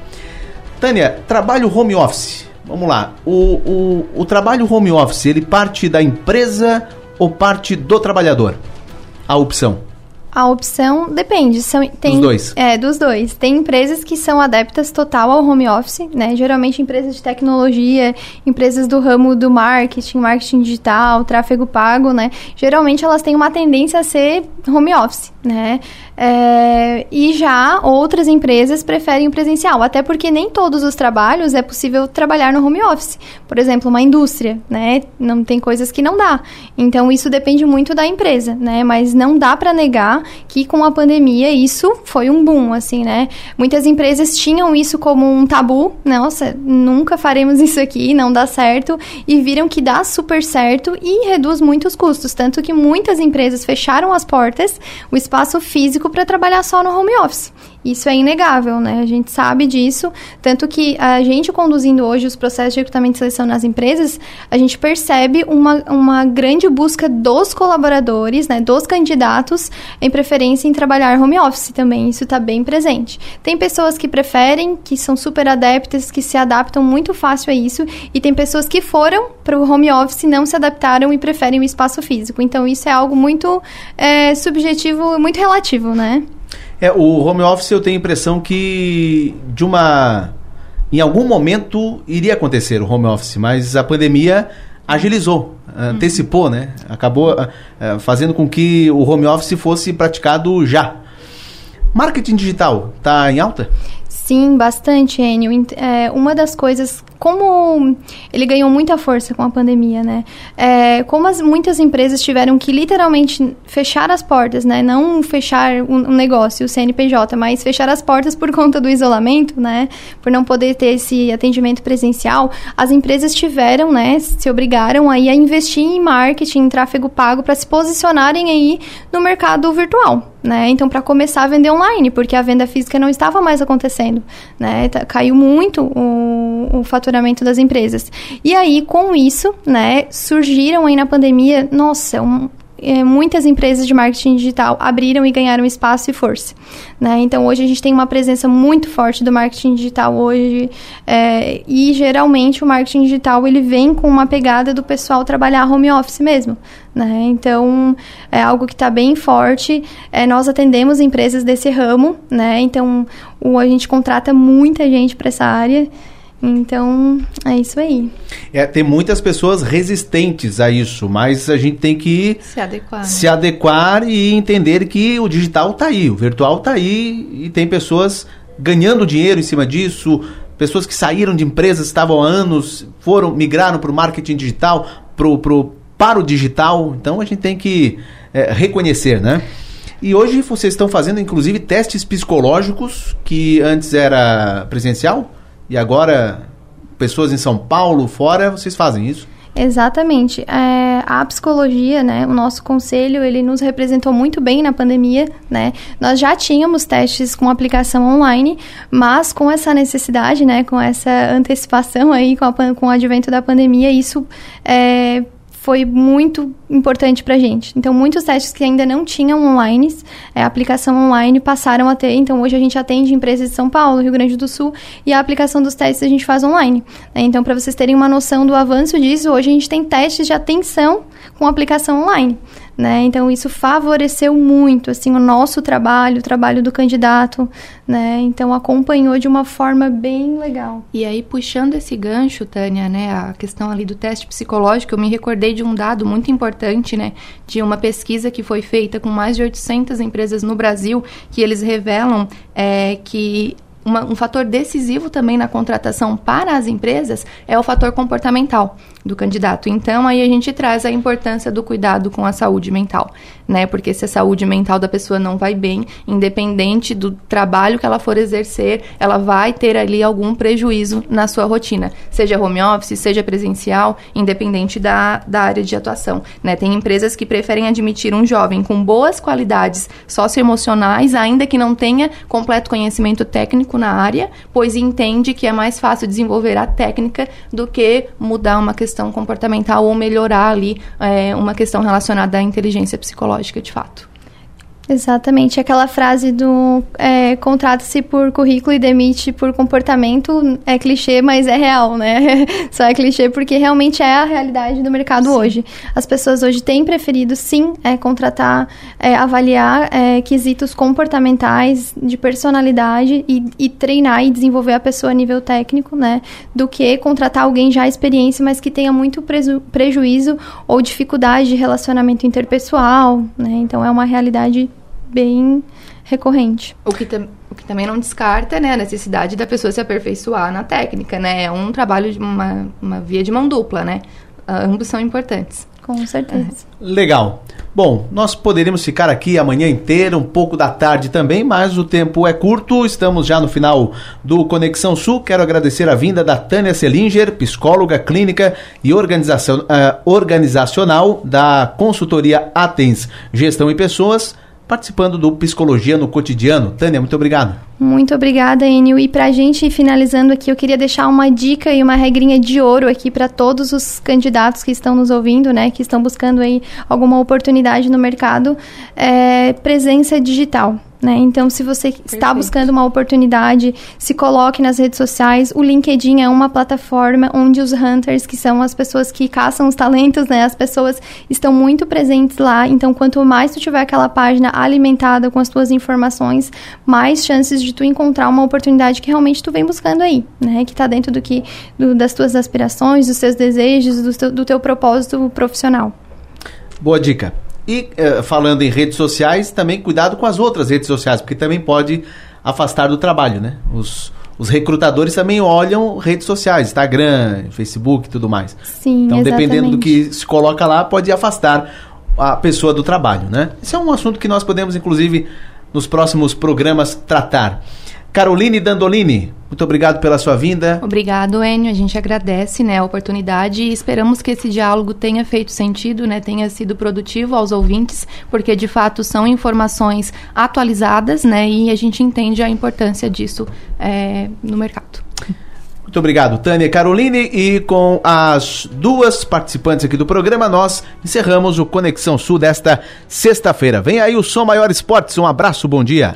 Tânia, trabalho home office. Vamos lá. O, o, o trabalho home office, ele parte da empresa ou parte do trabalhador? A opção. A opção depende. São, tem, dos dois. É, dos dois. Tem empresas que são adeptas total ao home office, né? Geralmente empresas de tecnologia, empresas do ramo do marketing, marketing digital, tráfego pago, né? Geralmente elas têm uma tendência a ser home office, né? É, e já outras empresas preferem o presencial, até porque nem todos os trabalhos é possível trabalhar no home office. Por exemplo, uma indústria, né? Não tem coisas que não dá. Então isso depende muito da empresa, né? Mas não dá para negar que com a pandemia isso foi um boom, assim, né? Muitas empresas tinham isso como um tabu, nossa, nunca faremos isso aqui, não dá certo, e viram que dá super certo e reduz muitos custos, tanto que muitas empresas fecharam as portas, o espaço físico para trabalhar só no home office. Isso é inegável, né? A gente sabe disso, tanto que a gente conduzindo hoje os processos de recrutamento e seleção nas empresas, a gente percebe uma, uma grande busca dos colaboradores, né, dos candidatos, em preferência em trabalhar home office também. Isso está bem presente. Tem pessoas que preferem, que são super adeptas, que se adaptam muito fácil a isso, e tem pessoas que foram para o home office, não se adaptaram e preferem o espaço físico. Então isso é algo muito é, subjetivo, muito relativo, né? É, o home office eu tenho a impressão que de uma. Em algum momento iria acontecer o home office, mas a pandemia agilizou, antecipou, né? Acabou uh, fazendo com que o home office fosse praticado já. Marketing digital está em alta? Sim, bastante, Enio. É, uma das coisas, como ele ganhou muita força com a pandemia, né? É, como as, muitas empresas tiveram que literalmente fechar as portas, né? Não fechar um, um, negócio, o CNPJ, mas fechar as portas por conta do isolamento, né? Por não poder ter esse atendimento presencial, as empresas tiveram, né? Se obrigaram aí a investir em marketing, em tráfego pago para se posicionarem aí no mercado virtual, né? Então, para começar a vender online, porque a venda física não estava mais acontecendo, né? Tá, caiu muito o, o, faturamento das empresas. E aí, com isso, né, surgiram aí na pandemia, nossa, um, é, muitas empresas de marketing digital abriram e ganharam espaço e força. Né? Então, hoje a gente tem uma presença muito forte do marketing digital hoje é, e, geralmente, o marketing digital ele vem com uma pegada do pessoal trabalhar home office mesmo. Né? Então, é algo que está bem forte. É, nós atendemos empresas desse ramo, né? então o, a gente contrata muita gente para essa área. Então, é isso aí. É, tem muitas pessoas resistentes a isso, mas a gente tem que se adequar, se adequar e entender que o digital está aí, o virtual está aí e tem pessoas ganhando dinheiro em cima disso, pessoas que saíram de empresas, estavam há anos, foram, migraram para o marketing digital, pro, pro, para o digital. Então a gente tem que é, reconhecer, né? E hoje vocês estão fazendo, inclusive, testes psicológicos que antes era presencial? E agora, pessoas em São Paulo, fora, vocês fazem isso? Exatamente. É, a psicologia, né, o nosso conselho, ele nos representou muito bem na pandemia, né? Nós já tínhamos testes com aplicação online, mas com essa necessidade, né, com essa [LAUGHS] antecipação aí, com, a, com o advento da pandemia, isso é, foi muito importante para gente. Então, muitos testes que ainda não tinham online, é, aplicação online, passaram a ter. Então, hoje a gente atende empresas de São Paulo, Rio Grande do Sul, e a aplicação dos testes a gente faz online. Né? Então, para vocês terem uma noção do avanço disso, hoje a gente tem testes de atenção com aplicação online. Né? Então isso favoreceu muito assim o nosso trabalho, o trabalho do candidato, né? Então acompanhou de uma forma bem legal. E aí puxando esse gancho, Tânia, né, a questão ali do teste psicológico, eu me recordei de um dado muito importante, né, de uma pesquisa que foi feita com mais de 800 empresas no Brasil, que eles revelam é, que uma, um fator decisivo também na contratação para as empresas é o fator comportamental do candidato. Então, aí a gente traz a importância do cuidado com a saúde mental, né? Porque se a saúde mental da pessoa não vai bem, independente do trabalho que ela for exercer, ela vai ter ali algum prejuízo na sua rotina, seja home office, seja presencial, independente da, da área de atuação, né? Tem empresas que preferem admitir um jovem com boas qualidades socioemocionais, ainda que não tenha completo conhecimento técnico na área, pois entende que é mais fácil desenvolver a técnica do que mudar uma questão comportamental ou melhorar ali é, uma questão relacionada à inteligência psicológica de fato. Exatamente, aquela frase do é, contrata-se por currículo e demite por comportamento é clichê, mas é real, né? [LAUGHS] Só é clichê porque realmente é a realidade do mercado sim. hoje. As pessoas hoje têm preferido, sim, é, contratar, é, avaliar é, quesitos comportamentais, de personalidade e, e, treinar e desenvolver a pessoa a nível técnico, né? Do que contratar alguém já experiência, mas que tenha muito preju prejuízo ou dificuldade de relacionamento interpessoal, né? Então é uma realidade bem recorrente. O que, o que também não descarta né, a necessidade da pessoa se aperfeiçoar na técnica, né? É um trabalho de uma, uma via de mão dupla, né? Uh, ambos são importantes. Com certeza. Legal. Bom, nós poderíamos ficar aqui a manhã inteira, um pouco da tarde também, mas o tempo é curto. Estamos já no final do Conexão Sul. Quero agradecer a vinda da Tânia Selinger, psicóloga clínica e organização, uh, organizacional da consultoria Atens Gestão e Pessoas participando do Psicologia no Cotidiano. Tânia, muito obrigado. Muito obrigada, Enio. E para a gente finalizando aqui, eu queria deixar uma dica e uma regrinha de ouro aqui para todos os candidatos que estão nos ouvindo, né, que estão buscando aí alguma oportunidade no mercado, é presença digital. Né? Então, se você Perfeito. está buscando uma oportunidade, se coloque nas redes sociais. O LinkedIn é uma plataforma onde os hunters, que são as pessoas que caçam os talentos, né? As pessoas estão muito presentes lá. Então, quanto mais tu tiver aquela página alimentada com as tuas informações, mais chances de tu encontrar uma oportunidade que realmente tu vem buscando aí, né? Que está dentro do que do, das tuas aspirações, dos seus desejos, do teu, do teu propósito profissional. Boa dica. E uh, falando em redes sociais, também cuidado com as outras redes sociais, porque também pode afastar do trabalho, né? Os, os recrutadores também olham redes sociais, Instagram, Facebook e tudo mais. Sim, Então, exatamente. dependendo do que se coloca lá, pode afastar a pessoa do trabalho, né? Esse é um assunto que nós podemos, inclusive, nos próximos programas tratar. Caroline Dandolini, muito obrigado pela sua vinda. Obrigado, Enio. A gente agradece né, a oportunidade e esperamos que esse diálogo tenha feito sentido, né, tenha sido produtivo aos ouvintes, porque de fato são informações atualizadas né, e a gente entende a importância disso é, no mercado. Muito obrigado, Tânia e Caroline. E com as duas participantes aqui do programa, nós encerramos o Conexão Sul desta sexta-feira. Vem aí o Som Maior Esportes. Um abraço, bom dia.